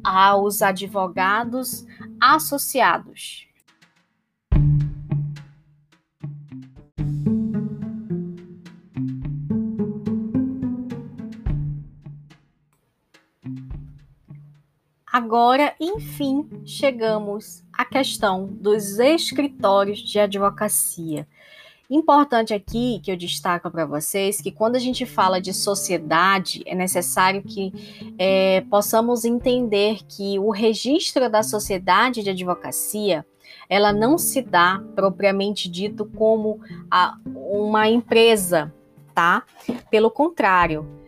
aos advogados associados. Agora, enfim, chegamos à questão dos escritórios de advocacia. Importante aqui que eu destaco para vocês que quando a gente fala de sociedade, é necessário que é, possamos entender que o registro da sociedade de advocacia ela não se dá propriamente dito como a, uma empresa, tá? Pelo contrário,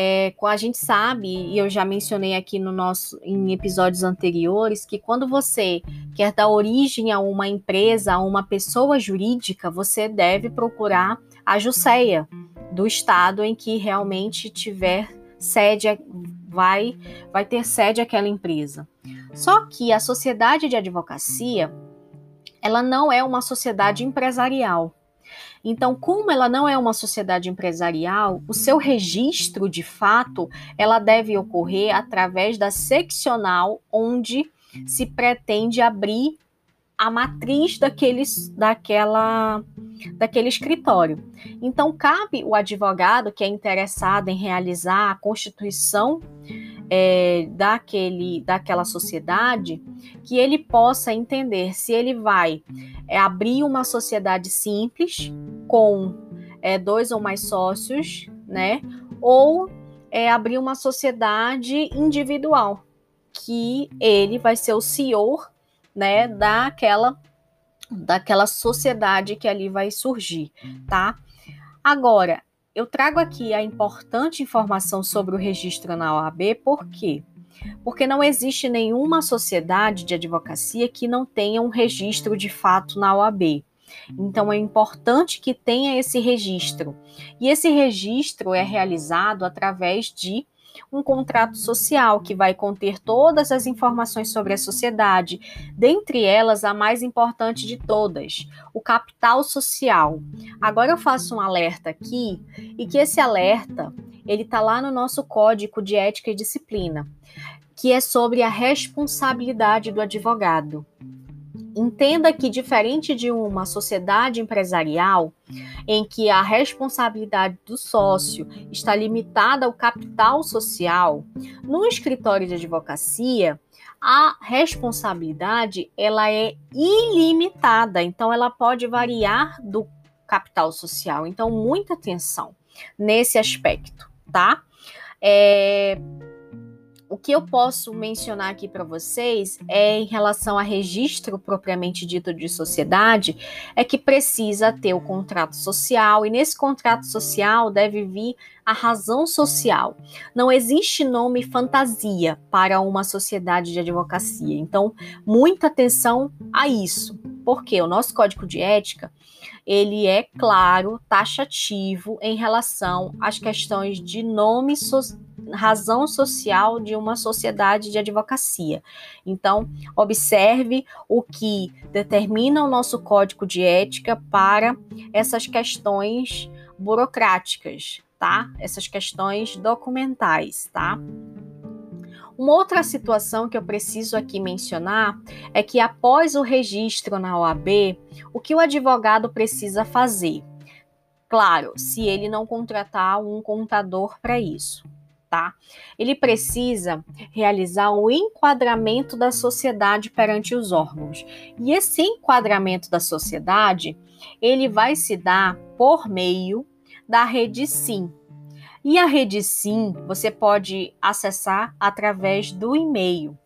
é, a gente sabe, e eu já mencionei aqui no nosso, em episódios anteriores, que quando você quer dar origem a uma empresa, a uma pessoa jurídica, você deve procurar a Juseia do estado em que realmente tiver sede, vai, vai ter sede aquela empresa. Só que a sociedade de advocacia, ela não é uma sociedade empresarial. Então, como ela não é uma sociedade empresarial, o seu registro de fato, ela deve ocorrer através da seccional onde se pretende abrir a matriz daqueles, daquela, daquele escritório. Então, cabe o advogado que é interessado em realizar a constituição é, daquele, daquela sociedade, que ele possa entender se ele vai é, abrir uma sociedade simples com é, dois ou mais sócios, né? Ou é, abrir uma sociedade individual, que ele vai ser o senhor, né, daquela daquela sociedade que ali vai surgir, tá? Agora, eu trago aqui a importante informação sobre o registro na OAB, por quê? Porque não existe nenhuma sociedade de advocacia que não tenha um registro de fato na OAB. Então é importante que tenha esse registro. E esse registro é realizado através de um contrato social que vai conter todas as informações sobre a sociedade, dentre elas a mais importante de todas, o capital social. Agora eu faço um alerta aqui e que esse alerta ele está lá no nosso código de ética e disciplina, que é sobre a responsabilidade do advogado. Entenda que, diferente de uma sociedade empresarial, em que a responsabilidade do sócio está limitada ao capital social, no escritório de advocacia, a responsabilidade ela é ilimitada, então ela pode variar do capital social. Então, muita atenção nesse aspecto, tá? É, o que eu posso mencionar aqui para vocês é em relação a registro propriamente dito de sociedade, é que precisa ter o contrato social e nesse contrato social deve vir a razão social. Não existe nome fantasia para uma sociedade de advocacia. Então, muita atenção a isso, porque o nosso código de ética ele é claro, taxativo em relação às questões de nome social razão social de uma sociedade de advocacia. Então, observe o que determina o nosso código de ética para essas questões burocráticas, tá? Essas questões documentais, tá? Uma outra situação que eu preciso aqui mencionar é que após o registro na OAB, o que o advogado precisa fazer? Claro, se ele não contratar um contador para isso tá? Ele precisa realizar o enquadramento da sociedade perante os órgãos. E esse enquadramento da sociedade, ele vai se dar por meio da rede SIM. E a rede SIM você pode acessar através do e-mail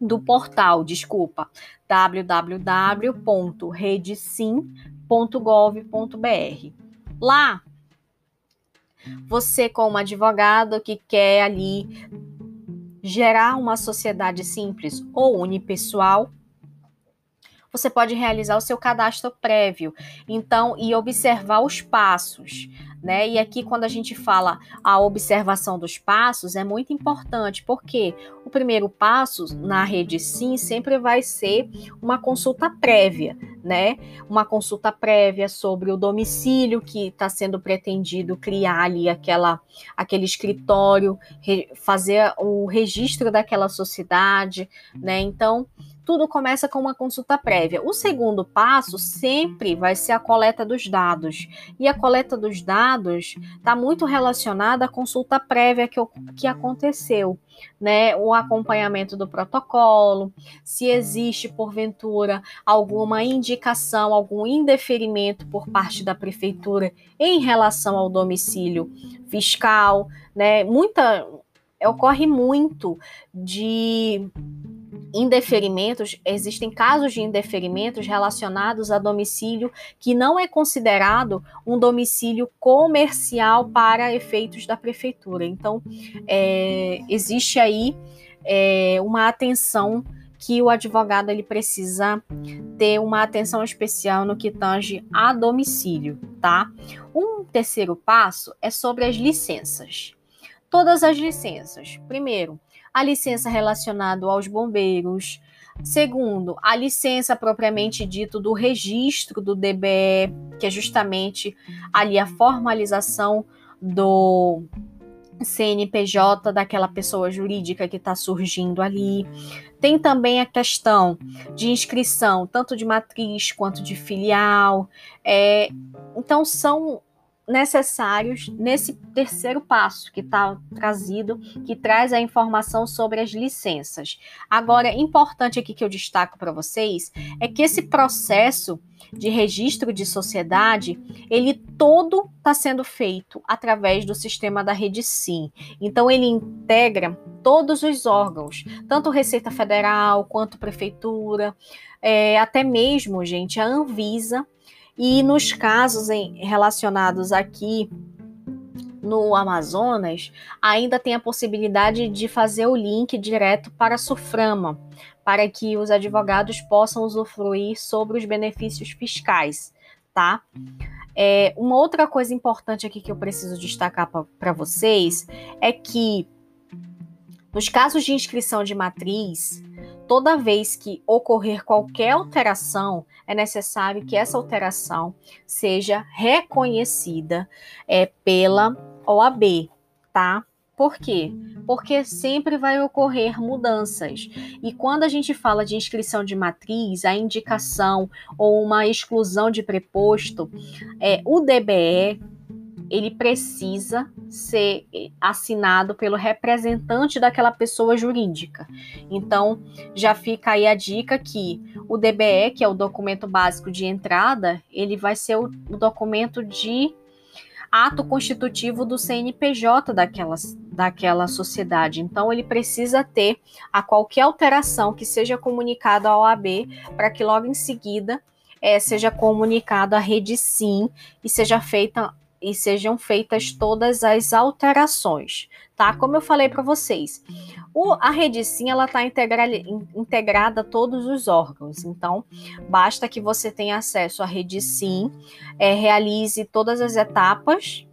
do portal, desculpa, www.redesim.gov.br. Lá você, como advogado que quer ali gerar uma sociedade simples ou unipessoal, você pode realizar o seu cadastro prévio, então, e observar os passos né? E aqui, quando a gente fala a observação dos passos, é muito importante, porque o primeiro passo na rede sim sempre vai ser uma consulta prévia, né? Uma consulta prévia sobre o domicílio que está sendo pretendido criar ali aquela, aquele escritório, fazer o registro daquela sociedade, né? Então, tudo começa com uma consulta prévia. O segundo passo sempre vai ser a coleta dos dados. E a coleta dos dados está muito relacionada à consulta prévia que, que aconteceu. Né, o acompanhamento do protocolo, se existe, porventura, alguma indicação, algum indeferimento por parte da prefeitura em relação ao domicílio fiscal, né? Muita ocorre muito de indeferimentos, existem casos de indeferimentos relacionados a domicílio que não é considerado um domicílio comercial para efeitos da prefeitura. Então, é, existe aí é, uma atenção que o advogado ele precisa ter uma atenção especial no que tange a domicílio, tá? Um terceiro passo é sobre as licenças. Todas as licenças. Primeiro, a licença relacionada aos bombeiros. Segundo, a licença propriamente dito do registro do DBE, que é justamente ali a formalização do CNPJ daquela pessoa jurídica que está surgindo ali. Tem também a questão de inscrição, tanto de matriz quanto de filial. É, então, são necessários nesse terceiro passo que está trazido, que traz a informação sobre as licenças. Agora, importante aqui que eu destaco para vocês é que esse processo de registro de sociedade, ele todo está sendo feito através do sistema da rede SIM. Então, ele integra todos os órgãos, tanto Receita Federal quanto Prefeitura, é, até mesmo, gente, a Anvisa e nos casos em, relacionados aqui no Amazonas, ainda tem a possibilidade de fazer o link direto para a Suframa, para que os advogados possam usufruir sobre os benefícios fiscais, tá? É, uma outra coisa importante aqui que eu preciso destacar para vocês é que nos casos de inscrição de matriz, toda vez que ocorrer qualquer alteração, é necessário que essa alteração seja reconhecida é, pela OAB, tá? Por quê? Porque sempre vai ocorrer mudanças. E quando a gente fala de inscrição de matriz, a indicação ou uma exclusão de preposto, é, o DBE ele precisa ser assinado pelo representante daquela pessoa jurídica. Então, já fica aí a dica que o DBE, que é o documento básico de entrada, ele vai ser o, documento de ato constitutivo do CNPJ daquela, daquela sociedade. Então, ele precisa ter a qualquer alteração que seja comunicada ao AB para que logo em seguida é, seja comunicado à rede sim e seja feita e sejam feitas todas as alterações, tá? Como eu falei para vocês, o, a rede sim ela está integrada a todos os órgãos, então basta que você tenha acesso à rede sim, é, realize todas as etapas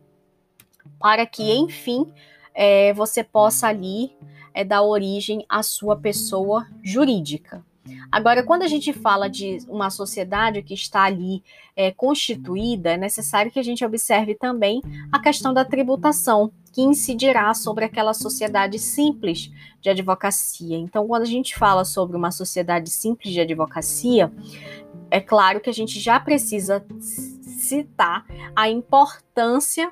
para que, enfim, é, você possa ali é, dar origem à sua pessoa jurídica. Agora, quando a gente fala de uma sociedade que está ali é, constituída, é necessário que a gente observe também a questão da tributação, que incidirá sobre aquela sociedade simples de advocacia. Então, quando a gente fala sobre uma sociedade simples de advocacia, é claro que a gente já precisa citar a importância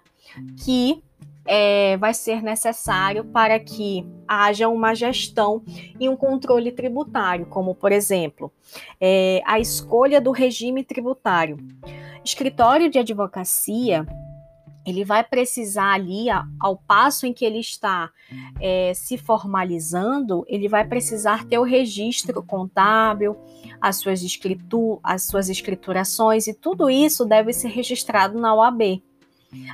que é, vai ser necessário para que haja uma gestão e um controle tributário, como, por exemplo, é, a escolha do regime tributário. Escritório de advocacia ele vai precisar ali, ao passo em que ele está é, se formalizando, ele vai precisar ter o registro contábil, as suas, escritu as suas escriturações, e tudo isso deve ser registrado na OAB.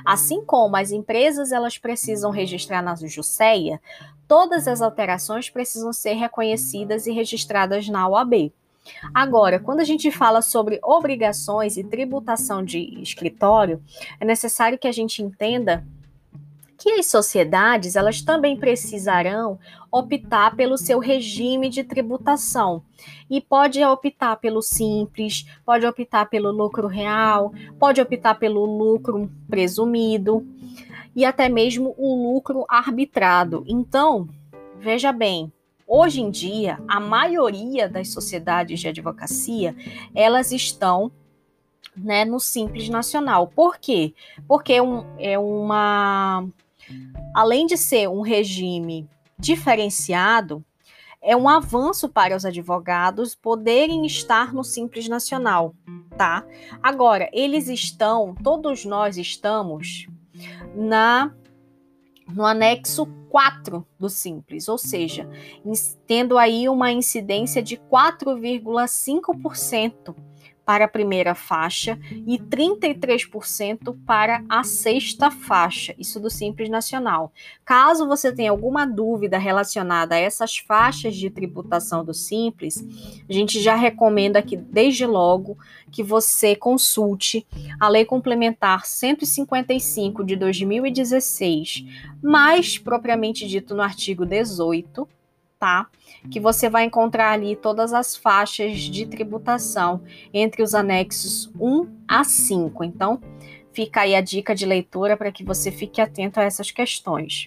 Assim como as empresas elas precisam registrar na Juseia, todas as alterações precisam ser reconhecidas e registradas na OAB. Agora, quando a gente fala sobre obrigações e tributação de escritório, é necessário que a gente entenda que as sociedades elas também precisarão optar pelo seu regime de tributação e pode optar pelo simples, pode optar pelo lucro real, pode optar pelo lucro presumido e até mesmo o lucro arbitrado. Então, veja bem, Hoje em dia, a maioria das sociedades de advocacia, elas estão né, no Simples Nacional. Por quê? Porque é, um, é uma. Além de ser um regime diferenciado, é um avanço para os advogados poderem estar no Simples Nacional, tá? Agora, eles estão, todos nós estamos na no anexo 4 do Simples, ou seja, tendo aí uma incidência de 4,5% para a primeira faixa e 33% para a sexta faixa, isso do Simples Nacional. Caso você tenha alguma dúvida relacionada a essas faixas de tributação do Simples, a gente já recomenda que desde logo que você consulte a Lei Complementar 155 de 2016, mais propriamente dito no artigo 18, tá? Que você vai encontrar ali todas as faixas de tributação entre os anexos 1 a 5. Então, fica aí a dica de leitura para que você fique atento a essas questões.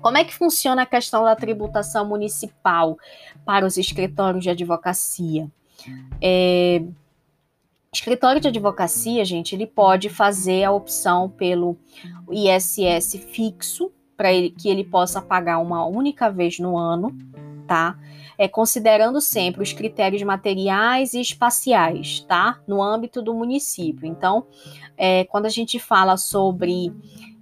Como é que funciona a questão da tributação municipal para os escritórios de advocacia? É, escritório de advocacia, gente, ele pode fazer a opção pelo ISS fixo, para que ele possa pagar uma única vez no ano, tá? É, considerando sempre os critérios materiais e espaciais, tá? No âmbito do município. Então, é, quando a gente fala sobre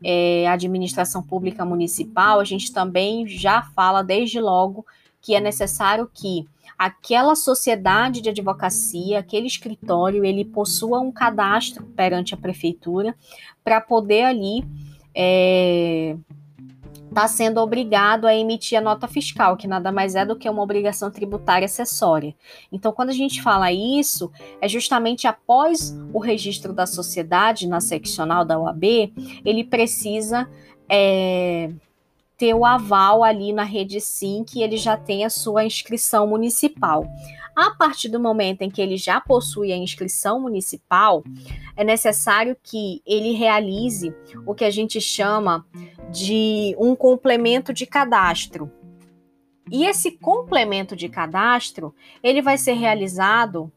é, administração pública municipal, a gente também já fala desde logo que é necessário que aquela sociedade de advocacia, aquele escritório, ele possua um cadastro perante a prefeitura para poder ali é, está sendo obrigado a emitir a nota fiscal, que nada mais é do que uma obrigação tributária acessória. Então, quando a gente fala isso, é justamente após o registro da sociedade na seccional da OAB, ele precisa é, ter o aval ali na rede SIM que ele já tem a sua inscrição municipal. A partir do momento em que ele já possui a inscrição municipal, é necessário que ele realize o que a gente chama de um complemento de cadastro. E esse complemento de cadastro, ele vai ser realizado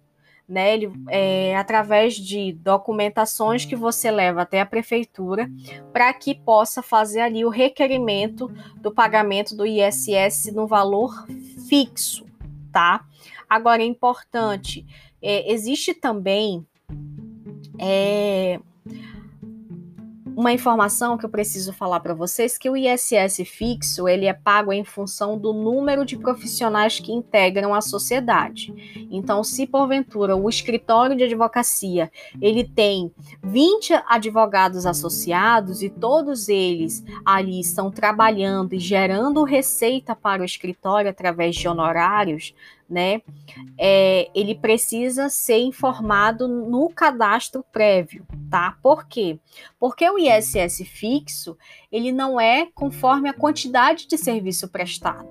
né, ele, é, através de documentações que você leva até a prefeitura para que possa fazer ali o requerimento do pagamento do ISS no valor fixo, tá? Agora é importante, é, existe também é, uma informação que eu preciso falar para vocês que o ISS fixo ele é pago em função do número de profissionais que integram a sociedade. Então, se porventura o escritório de advocacia ele tem 20 advogados associados e todos eles ali estão trabalhando e gerando receita para o escritório através de honorários, né? É, ele precisa ser informado no cadastro prévio, tá? Por quê? Porque o ISS fixo, ele não é conforme a quantidade de serviço prestado.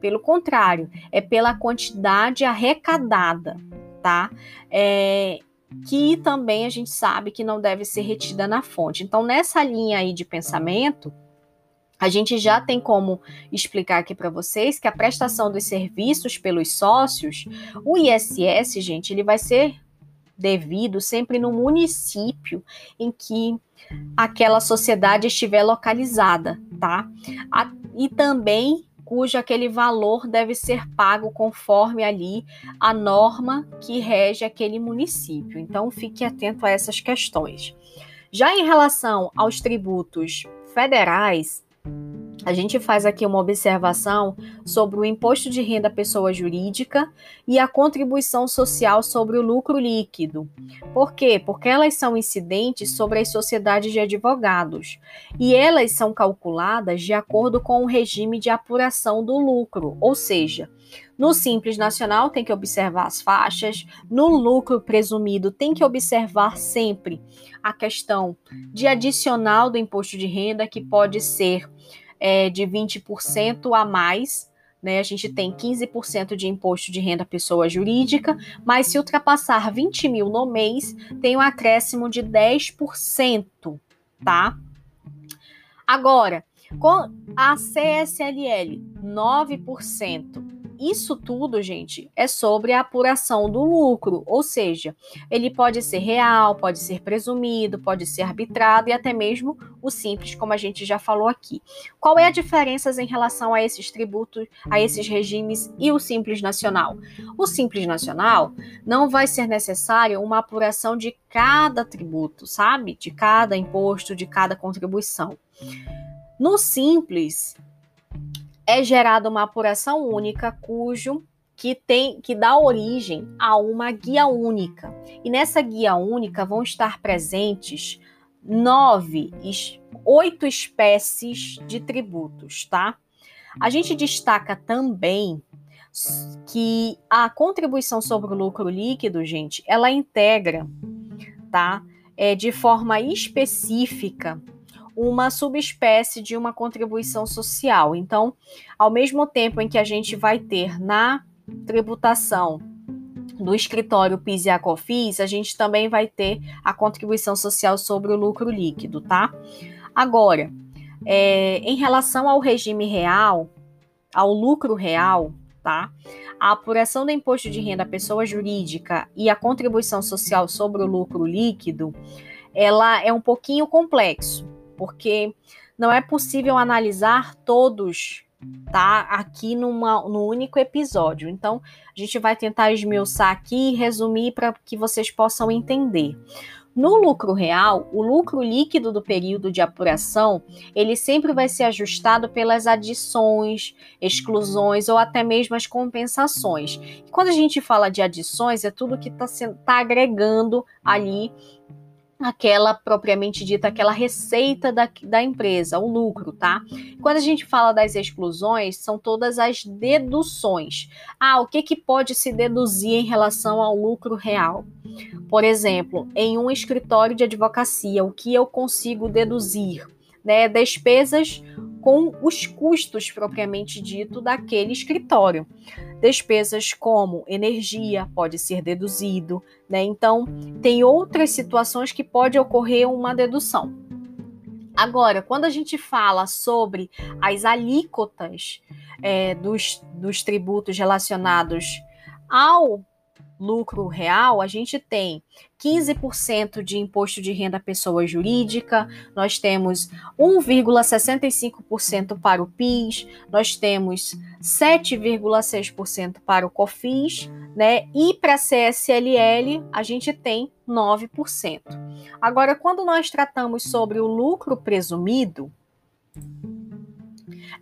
Pelo contrário, é pela quantidade arrecadada, tá? É, que também a gente sabe que não deve ser retida na fonte. Então, nessa linha aí de pensamento, a gente já tem como explicar aqui para vocês que a prestação dos serviços pelos sócios, o ISS, gente, ele vai ser devido sempre no município em que aquela sociedade estiver localizada, tá? e também cujo aquele valor deve ser pago conforme ali a norma que rege aquele município. Então fique atento a essas questões. Já em relação aos tributos federais, a gente faz aqui uma observação sobre o imposto de renda pessoa jurídica e a contribuição social sobre o lucro líquido. Por quê? Porque elas são incidentes sobre as sociedades de advogados e elas são calculadas de acordo com o regime de apuração do lucro, ou seja, no Simples Nacional tem que observar as faixas, no lucro presumido tem que observar sempre a questão de adicional do imposto de renda, que pode ser é, de 20% a mais. Né, a gente tem 15% de imposto de renda pessoa jurídica, mas se ultrapassar 20 mil no mês, tem um acréscimo de 10%, tá? Agora, Com a CSLL, 9%. Isso tudo, gente, é sobre a apuração do lucro, ou seja, ele pode ser real, pode ser presumido, pode ser arbitrado e até mesmo o simples, como a gente já falou aqui. Qual é a diferença em relação a esses tributos, a esses regimes e o simples nacional? O simples nacional não vai ser necessário uma apuração de cada tributo, sabe? De cada imposto, de cada contribuição. No simples, é gerada uma apuração única cujo que tem que dá origem a uma guia única. E nessa guia única vão estar presentes nove, oito espécies de tributos, tá? A gente destaca também que a contribuição sobre o lucro líquido, gente, ela integra, tá? É, de forma específica uma subespécie de uma contribuição social. Então, ao mesmo tempo em que a gente vai ter na tributação do escritório PIS e ACOFIS, a gente também vai ter a contribuição social sobre o lucro líquido, tá? Agora, é, em relação ao regime real, ao lucro real, tá? A apuração do imposto de renda à pessoa jurídica e a contribuição social sobre o lucro líquido, ela é um pouquinho complexo, porque não é possível analisar todos tá aqui numa, num único episódio. Então, a gente vai tentar esmiuçar aqui e resumir para que vocês possam entender. No lucro real, o lucro líquido do período de apuração, ele sempre vai ser ajustado pelas adições, exclusões ou até mesmo as compensações. E quando a gente fala de adições, é tudo que está tá agregando ali aquela propriamente dita, aquela receita da, da empresa, o lucro, tá? Quando a gente fala das exclusões, são todas as deduções. Ah, o que, que pode se deduzir em relação ao lucro real? Por exemplo, em um escritório de advocacia, o que eu consigo deduzir? Né, despesas com os custos propriamente dito daquele escritório. Despesas como energia pode ser deduzido, né? Então, tem outras situações que pode ocorrer uma dedução. Agora, quando a gente fala sobre as alíquotas é, dos, dos tributos relacionados ao lucro real, a gente tem 15% de imposto de renda pessoa jurídica, nós temos 1,65% para o PIS, nós temos 7,6% para o COFINS, né? E para a CSLL a gente tem 9%. Agora, quando nós tratamos sobre o lucro presumido,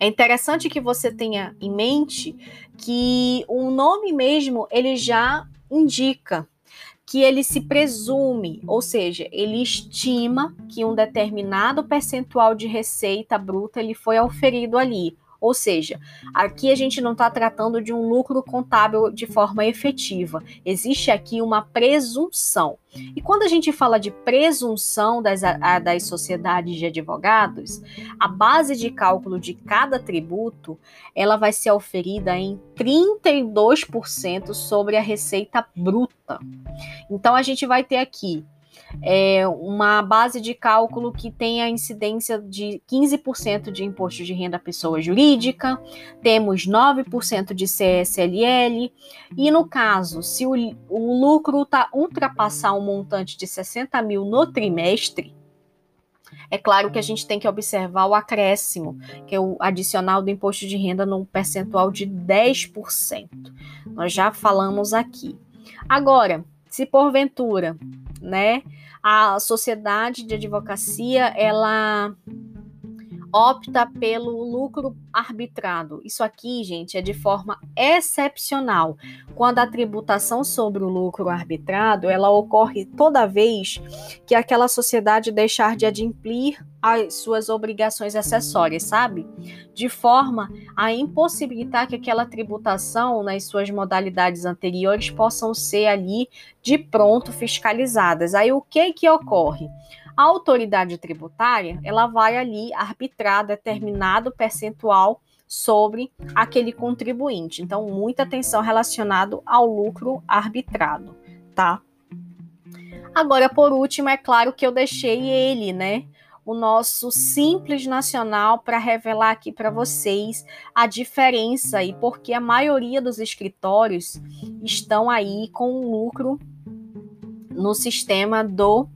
é interessante que você tenha em mente que o nome mesmo ele já indica que ele se presume, ou seja, ele estima que um determinado percentual de receita bruta ele foi auferido ali, ou seja, aqui a gente não está tratando de um lucro contábil de forma efetiva. Existe aqui uma presunção. E quando a gente fala de presunção das, das sociedades de advogados, a base de cálculo de cada tributo ela vai ser oferida em 32% sobre a receita bruta. Então a gente vai ter aqui é, uma base de cálculo que tem a incidência de 15% de imposto de renda à pessoa jurídica, temos 9% de CSLL, e no caso, se o, o lucro tá, ultrapassar um montante de 60 mil no trimestre, é claro que a gente tem que observar o acréscimo, que é o adicional do imposto de renda no percentual de 10%. Nós já falamos aqui. Agora, se porventura, né, a sociedade de advocacia ela opta pelo lucro arbitrado. Isso aqui, gente, é de forma excepcional. Quando a tributação sobre o lucro arbitrado, ela ocorre toda vez que aquela sociedade deixar de adimplir as suas obrigações acessórias, sabe? De forma a impossibilitar que aquela tributação nas suas modalidades anteriores possam ser ali de pronto fiscalizadas. Aí o que que ocorre? A autoridade tributária, ela vai ali arbitrar determinado percentual sobre aquele contribuinte. Então, muita atenção relacionado ao lucro arbitrado, tá? Agora, por último, é claro que eu deixei ele, né? o nosso Simples Nacional para revelar aqui para vocês a diferença e porque a maioria dos escritórios estão aí com lucro no sistema do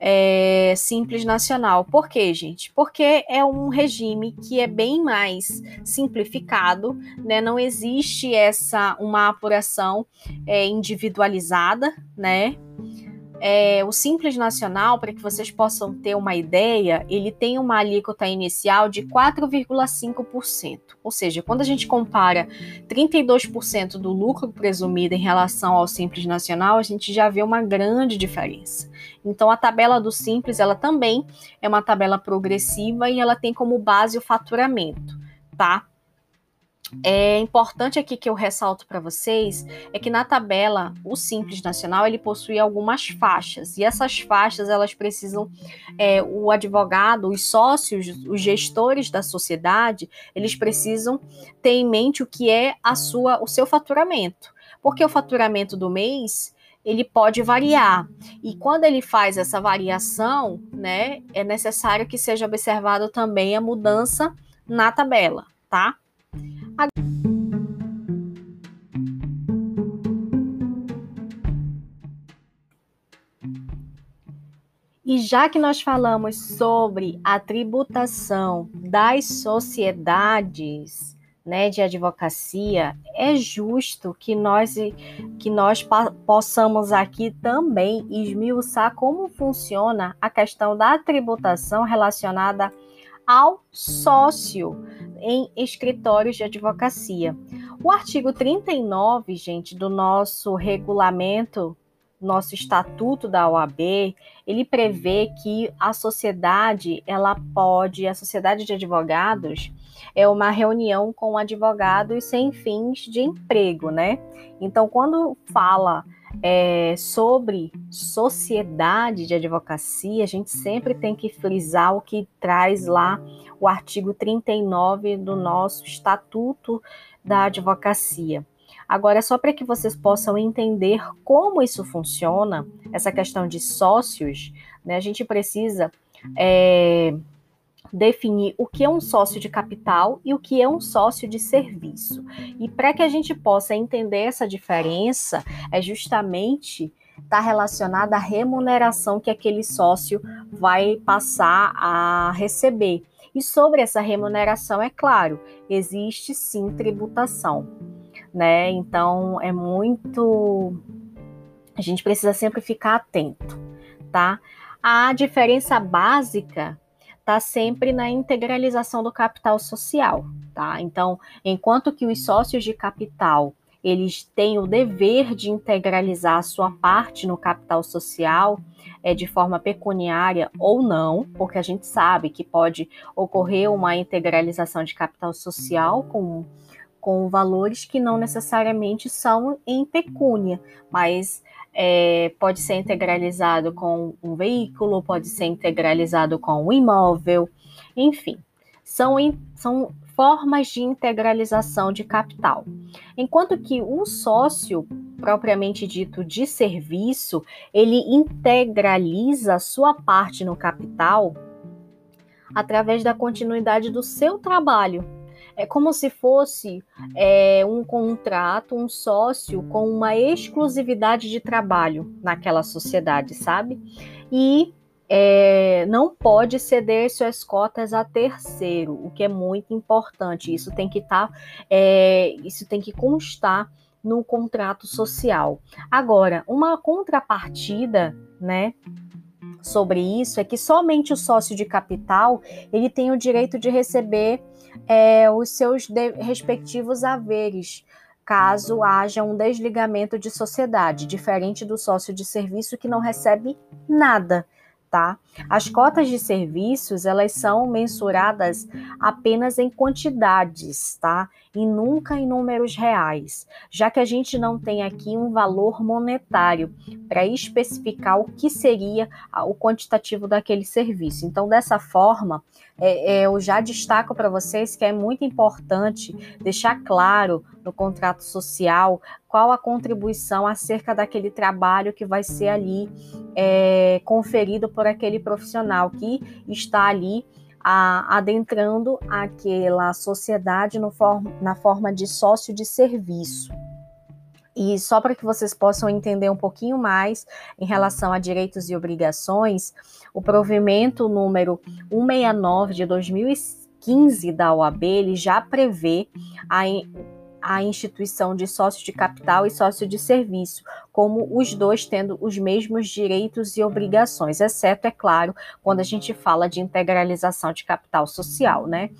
é, Simples Nacional. Por quê, gente? Porque é um regime que é bem mais simplificado, né? Não existe essa uma apuração é, individualizada, né? É, o Simples Nacional, para que vocês possam ter uma ideia, ele tem uma alíquota inicial de 4,5%. Ou seja, quando a gente compara 32% do lucro presumido em relação ao Simples Nacional, a gente já vê uma grande diferença. Então, a tabela do Simples, ela também é uma tabela progressiva e ela tem como base o faturamento, tá? É importante aqui que eu ressalto para vocês é que na tabela o Simples Nacional ele possui algumas faixas e essas faixas elas precisam é, o advogado, os sócios, os gestores da sociedade eles precisam ter em mente o que é a sua o seu faturamento porque o faturamento do mês ele pode variar. E quando ele faz essa variação, né, é necessário que seja observado também a mudança na tabela, tá? E já que nós falamos sobre a tributação das sociedades, né, de advocacia, é justo que nós que nós possamos aqui também esmiuçar como funciona a questão da tributação relacionada ao sócio em escritórios de advocacia. O artigo 39, gente, do nosso regulamento, nosso estatuto da OAB, ele prevê que a sociedade, ela pode, a sociedade de advogados é uma reunião com advogados sem fins de emprego, né? Então, quando fala é, sobre sociedade de advocacia, a gente sempre tem que frisar o que traz lá o artigo 39 do nosso Estatuto da Advocacia. Agora, só para que vocês possam entender como isso funciona, essa questão de sócios, né, a gente precisa é, definir o que é um sócio de capital e o que é um sócio de serviço. E para que a gente possa entender essa diferença, é justamente está relacionada à remuneração que aquele sócio vai passar a receber. E sobre essa remuneração, é claro, existe sim tributação, né? Então é muito a gente precisa sempre ficar atento, tá? A diferença básica está sempre na integralização do capital social, tá? Então, enquanto que os sócios de capital eles têm o dever de integralizar a sua parte no capital social é, de forma pecuniária ou não, porque a gente sabe que pode ocorrer uma integralização de capital social com, com valores que não necessariamente são em pecúnia, mas é, pode ser integralizado com um veículo, pode ser integralizado com um imóvel, enfim, são, são formas de integralização de capital. Enquanto que o sócio, propriamente dito de serviço, ele integraliza sua parte no capital através da continuidade do seu trabalho, é como se fosse é, um contrato, um sócio com uma exclusividade de trabalho naquela sociedade, sabe? E é, não pode ceder suas cotas a terceiro, o que é muito importante. Isso tem que estar, tá, é, isso tem que constar no contrato social. Agora, uma contrapartida, né? Sobre isso é que somente o sócio de capital ele tem o direito de receber é, os seus respectivos haveres, caso haja um desligamento de sociedade, diferente do sócio de serviço que não recebe nada tá? As cotas de serviços, elas são mensuradas apenas em quantidades, tá? E nunca em números reais, já que a gente não tem aqui um valor monetário para especificar o que seria o quantitativo daquele serviço. Então, dessa forma, é, é, eu já destaco para vocês que é muito importante deixar claro no contrato social qual a contribuição acerca daquele trabalho que vai ser ali é, conferido por aquele profissional que está ali a, adentrando aquela sociedade no na forma de sócio de serviço. E só para que vocês possam entender um pouquinho mais em relação a direitos e obrigações, o provimento número 169 de 2015 da OAB ele já prevê a a instituição de sócio de capital e sócio de serviço, como os dois tendo os mesmos direitos e obrigações, exceto, é claro, quando a gente fala de integralização de capital social, né?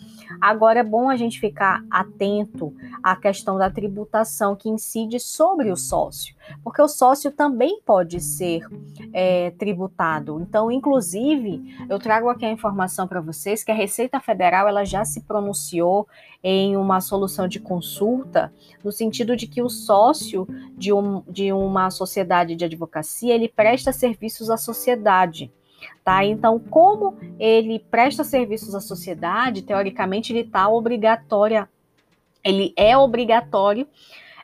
Agora é bom a gente ficar atento à questão da tributação que incide sobre o sócio, porque o sócio também pode ser é, tributado. Então, inclusive, eu trago aqui a informação para vocês que a Receita Federal ela já se pronunciou em uma solução de consulta, no sentido de que o sócio de, um, de uma sociedade de advocacia ele presta serviços à sociedade. Tá? Então, como ele presta serviços à sociedade, teoricamente ele está obrigatória, ele é obrigatório,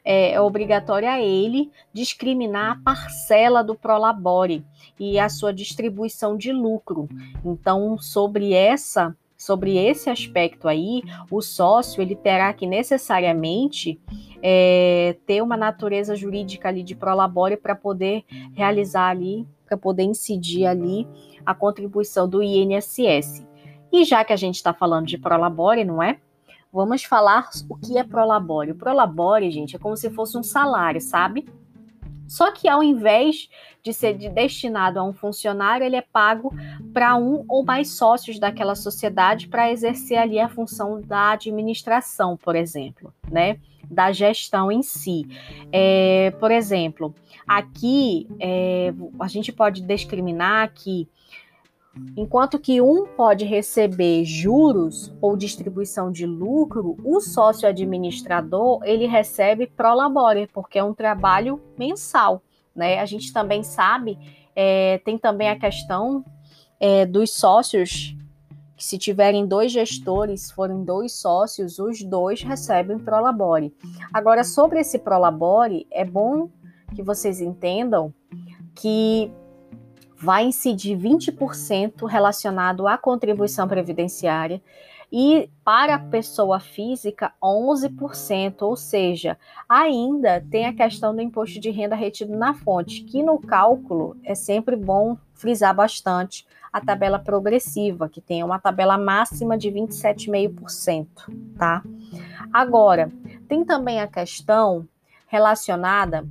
é, é obrigatório a ele discriminar a parcela do prolabore e a sua distribuição de lucro. Então, sobre essa sobre esse aspecto aí, o sócio ele terá que necessariamente é, ter uma natureza jurídica ali de prolabore para poder realizar ali, para poder incidir ali a contribuição do INSS. E já que a gente está falando de prolabore, não é? Vamos falar o que é prolabore. O prolabore, gente, é como se fosse um salário, sabe? Só que ao invés de ser destinado a um funcionário, ele é pago para um ou mais sócios daquela sociedade para exercer ali a função da administração, por exemplo, né? Da gestão em si. É, por exemplo, aqui é, a gente pode discriminar que Enquanto que um pode receber juros ou distribuição de lucro, o sócio administrador ele recebe pro labore, porque é um trabalho mensal. Né? A gente também sabe, é, tem também a questão é, dos sócios, que se tiverem dois gestores, forem dois sócios, os dois recebem pro labore. Agora, sobre esse pro labore, é bom que vocês entendam que vai incidir 20% relacionado à contribuição previdenciária e para a pessoa física 11%, ou seja, ainda tem a questão do imposto de renda retido na fonte, que no cálculo é sempre bom frisar bastante a tabela progressiva, que tem uma tabela máxima de 27,5%, tá? Agora, tem também a questão relacionada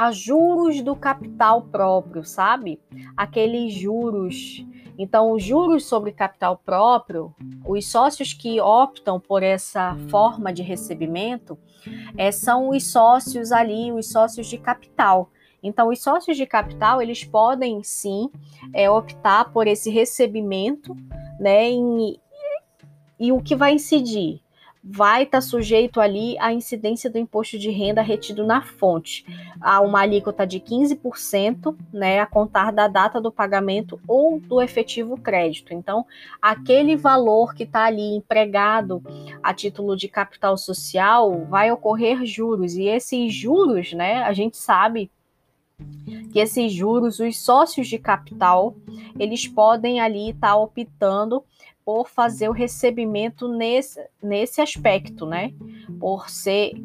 a juros do capital próprio, sabe? Aqueles juros. Então, os juros sobre capital próprio, os sócios que optam por essa forma de recebimento é, são os sócios ali, os sócios de capital. Então, os sócios de capital, eles podem sim é, optar por esse recebimento, né? Em, e o que vai incidir? Vai estar tá sujeito ali à incidência do imposto de renda retido na fonte, a uma alíquota de 15%, né, a contar da data do pagamento ou do efetivo crédito. Então, aquele valor que está ali empregado a título de capital social vai ocorrer juros e esses juros, né, a gente sabe que esses juros, os sócios de capital, eles podem ali estar tá optando por fazer o recebimento nesse, nesse aspecto, né? Por ser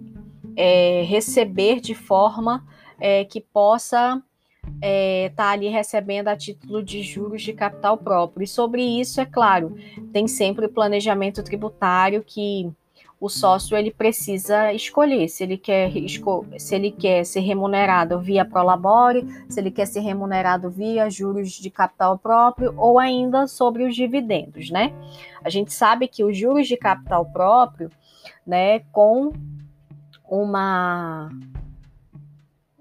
é, receber de forma é, que possa estar é, tá ali recebendo a título de juros de capital próprio. E sobre isso, é claro, tem sempre o planejamento tributário que o sócio ele precisa escolher se ele quer se ele quer ser remunerado via prolabore, se ele quer ser remunerado via juros de capital próprio ou ainda sobre os dividendos, né? A gente sabe que os juros de capital próprio, né, com uma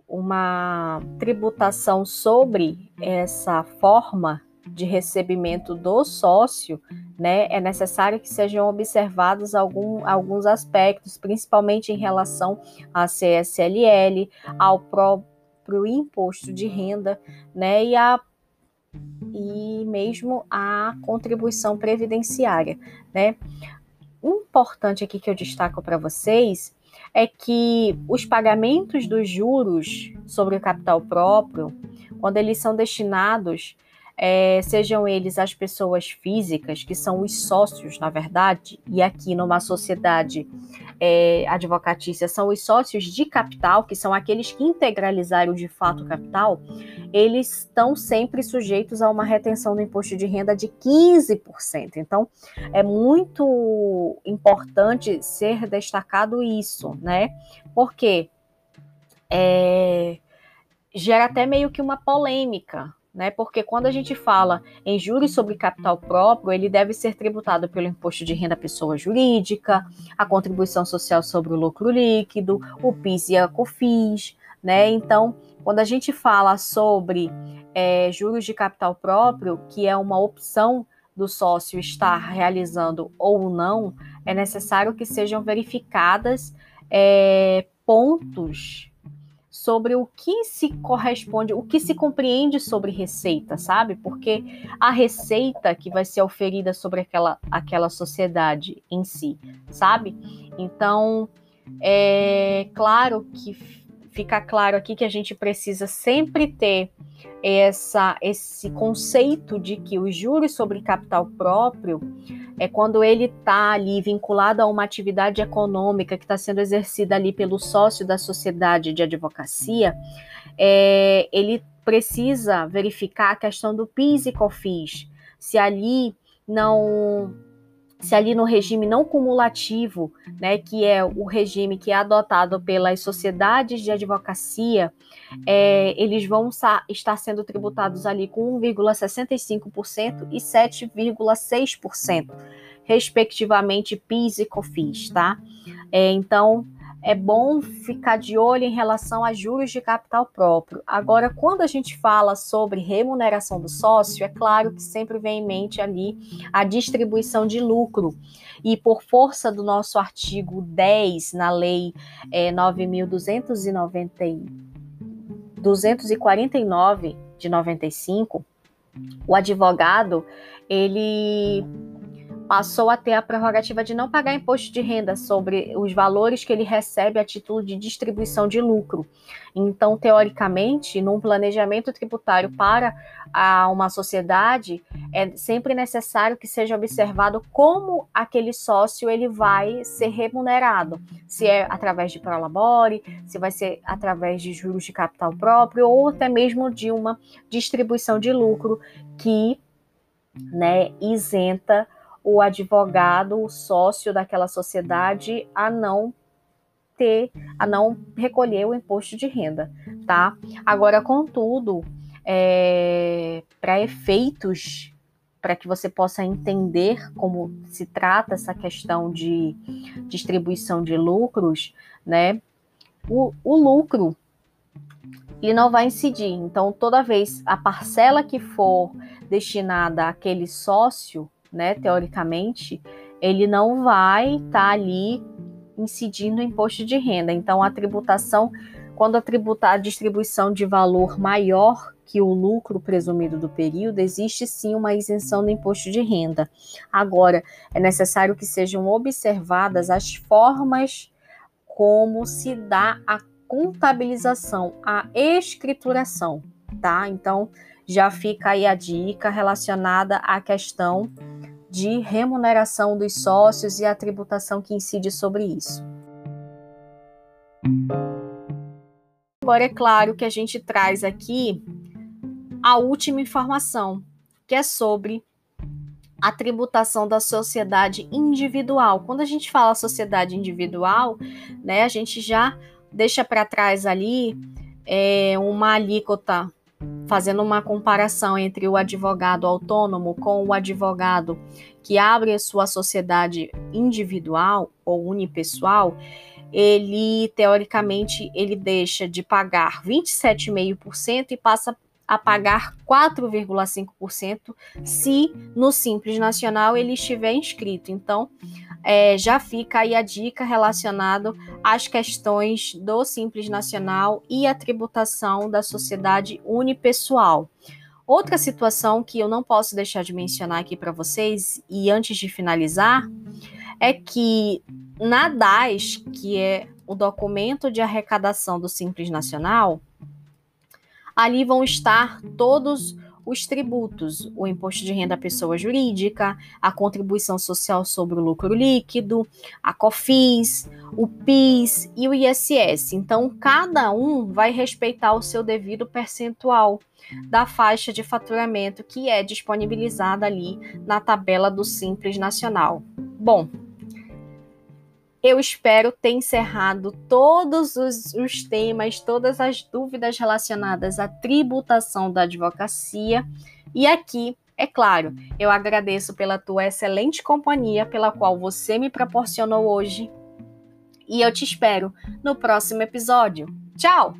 uma tributação sobre essa forma de recebimento do sócio, né, é necessário que sejam observados algum, alguns aspectos, principalmente em relação à CSLL, ao próprio imposto de renda, né, e a e mesmo a contribuição previdenciária, né? Importante aqui que eu destaco para vocês é que os pagamentos dos juros sobre o capital próprio, quando eles são destinados é, sejam eles as pessoas físicas, que são os sócios, na verdade, e aqui numa sociedade é, advocatícia são os sócios de capital, que são aqueles que integralizaram de fato o capital, eles estão sempre sujeitos a uma retenção do imposto de renda de 15%. Então, é muito importante ser destacado isso, né? Porque é, gera até meio que uma polêmica, né? Porque quando a gente fala em juros sobre capital próprio, ele deve ser tributado pelo imposto de renda pessoa jurídica, a contribuição social sobre o lucro líquido, o PIS e a COFINS, né? Então, quando a gente fala sobre é, juros de capital próprio, que é uma opção do sócio estar realizando ou não, é necessário que sejam verificadas é, pontos sobre o que se corresponde, o que se compreende sobre receita, sabe? Porque a receita que vai ser oferida sobre aquela, aquela sociedade em si, sabe? Então, é claro que fica claro aqui que a gente precisa sempre ter essa, esse conceito de que os juros sobre capital próprio é quando ele está ali vinculado a uma atividade econômica que está sendo exercida ali pelo sócio da sociedade de advocacia, é, ele precisa verificar a questão do PIS e COFINS, se ali não se ali no regime não cumulativo, né, que é o regime que é adotado pelas sociedades de advocacia, é, eles vão estar sendo tributados ali com 1,65% e 7,6%, respectivamente PIS e COFINS, tá? É, então, é bom ficar de olho em relação a juros de capital próprio. Agora, quando a gente fala sobre remuneração do sócio, é claro que sempre vem em mente ali a distribuição de lucro. E por força do nosso artigo 10 na Lei é, 9.249 de 95, o advogado ele passou a ter a prerrogativa de não pagar imposto de renda sobre os valores que ele recebe a título de distribuição de lucro. Então, teoricamente, num planejamento tributário para a, uma sociedade, é sempre necessário que seja observado como aquele sócio ele vai ser remunerado, se é através de prolabore, se vai ser através de juros de capital próprio ou até mesmo de uma distribuição de lucro que né, isenta o advogado, o sócio daquela sociedade a não ter, a não recolher o imposto de renda, tá? Agora, contudo, é, para efeitos, para que você possa entender como se trata essa questão de distribuição de lucros, né? O, o lucro ele não vai incidir. Então, toda vez a parcela que for destinada àquele sócio, né, teoricamente, ele não vai estar tá ali incidindo o imposto de renda. Então, a tributação, quando a tributar a distribuição de valor maior que o lucro presumido do período, existe sim uma isenção do imposto de renda. Agora, é necessário que sejam observadas as formas como se dá a contabilização, a escrituração, tá? Então, já fica aí a dica relacionada à questão de remuneração dos sócios e a tributação que incide sobre isso. Agora, é claro que a gente traz aqui a última informação, que é sobre a tributação da sociedade individual. Quando a gente fala sociedade individual, né, a gente já deixa para trás ali é, uma alíquota fazendo uma comparação entre o advogado autônomo com o advogado que abre a sua sociedade individual ou unipessoal, ele teoricamente ele deixa de pagar 27,5% e passa a pagar 4,5% se no Simples Nacional ele estiver inscrito. Então, é, já fica aí a dica relacionado às questões do Simples Nacional e a tributação da sociedade unipessoal. Outra situação que eu não posso deixar de mencionar aqui para vocês, e antes de finalizar, é que na DAS, que é o documento de arrecadação do Simples Nacional, ali vão estar todos os tributos, o imposto de renda à pessoa jurídica, a contribuição social sobre o lucro líquido, a COFINS, o PIS e o ISS. Então, cada um vai respeitar o seu devido percentual da faixa de faturamento que é disponibilizada ali na tabela do Simples Nacional. Bom, eu espero ter encerrado todos os, os, temas, todas as dúvidas relacionadas à tributação da advocacia. E aqui, é claro, eu agradeço pela tua excelente companhia, pela qual você me proporcionou hoje. E eu te espero no próximo episódio. Tchau!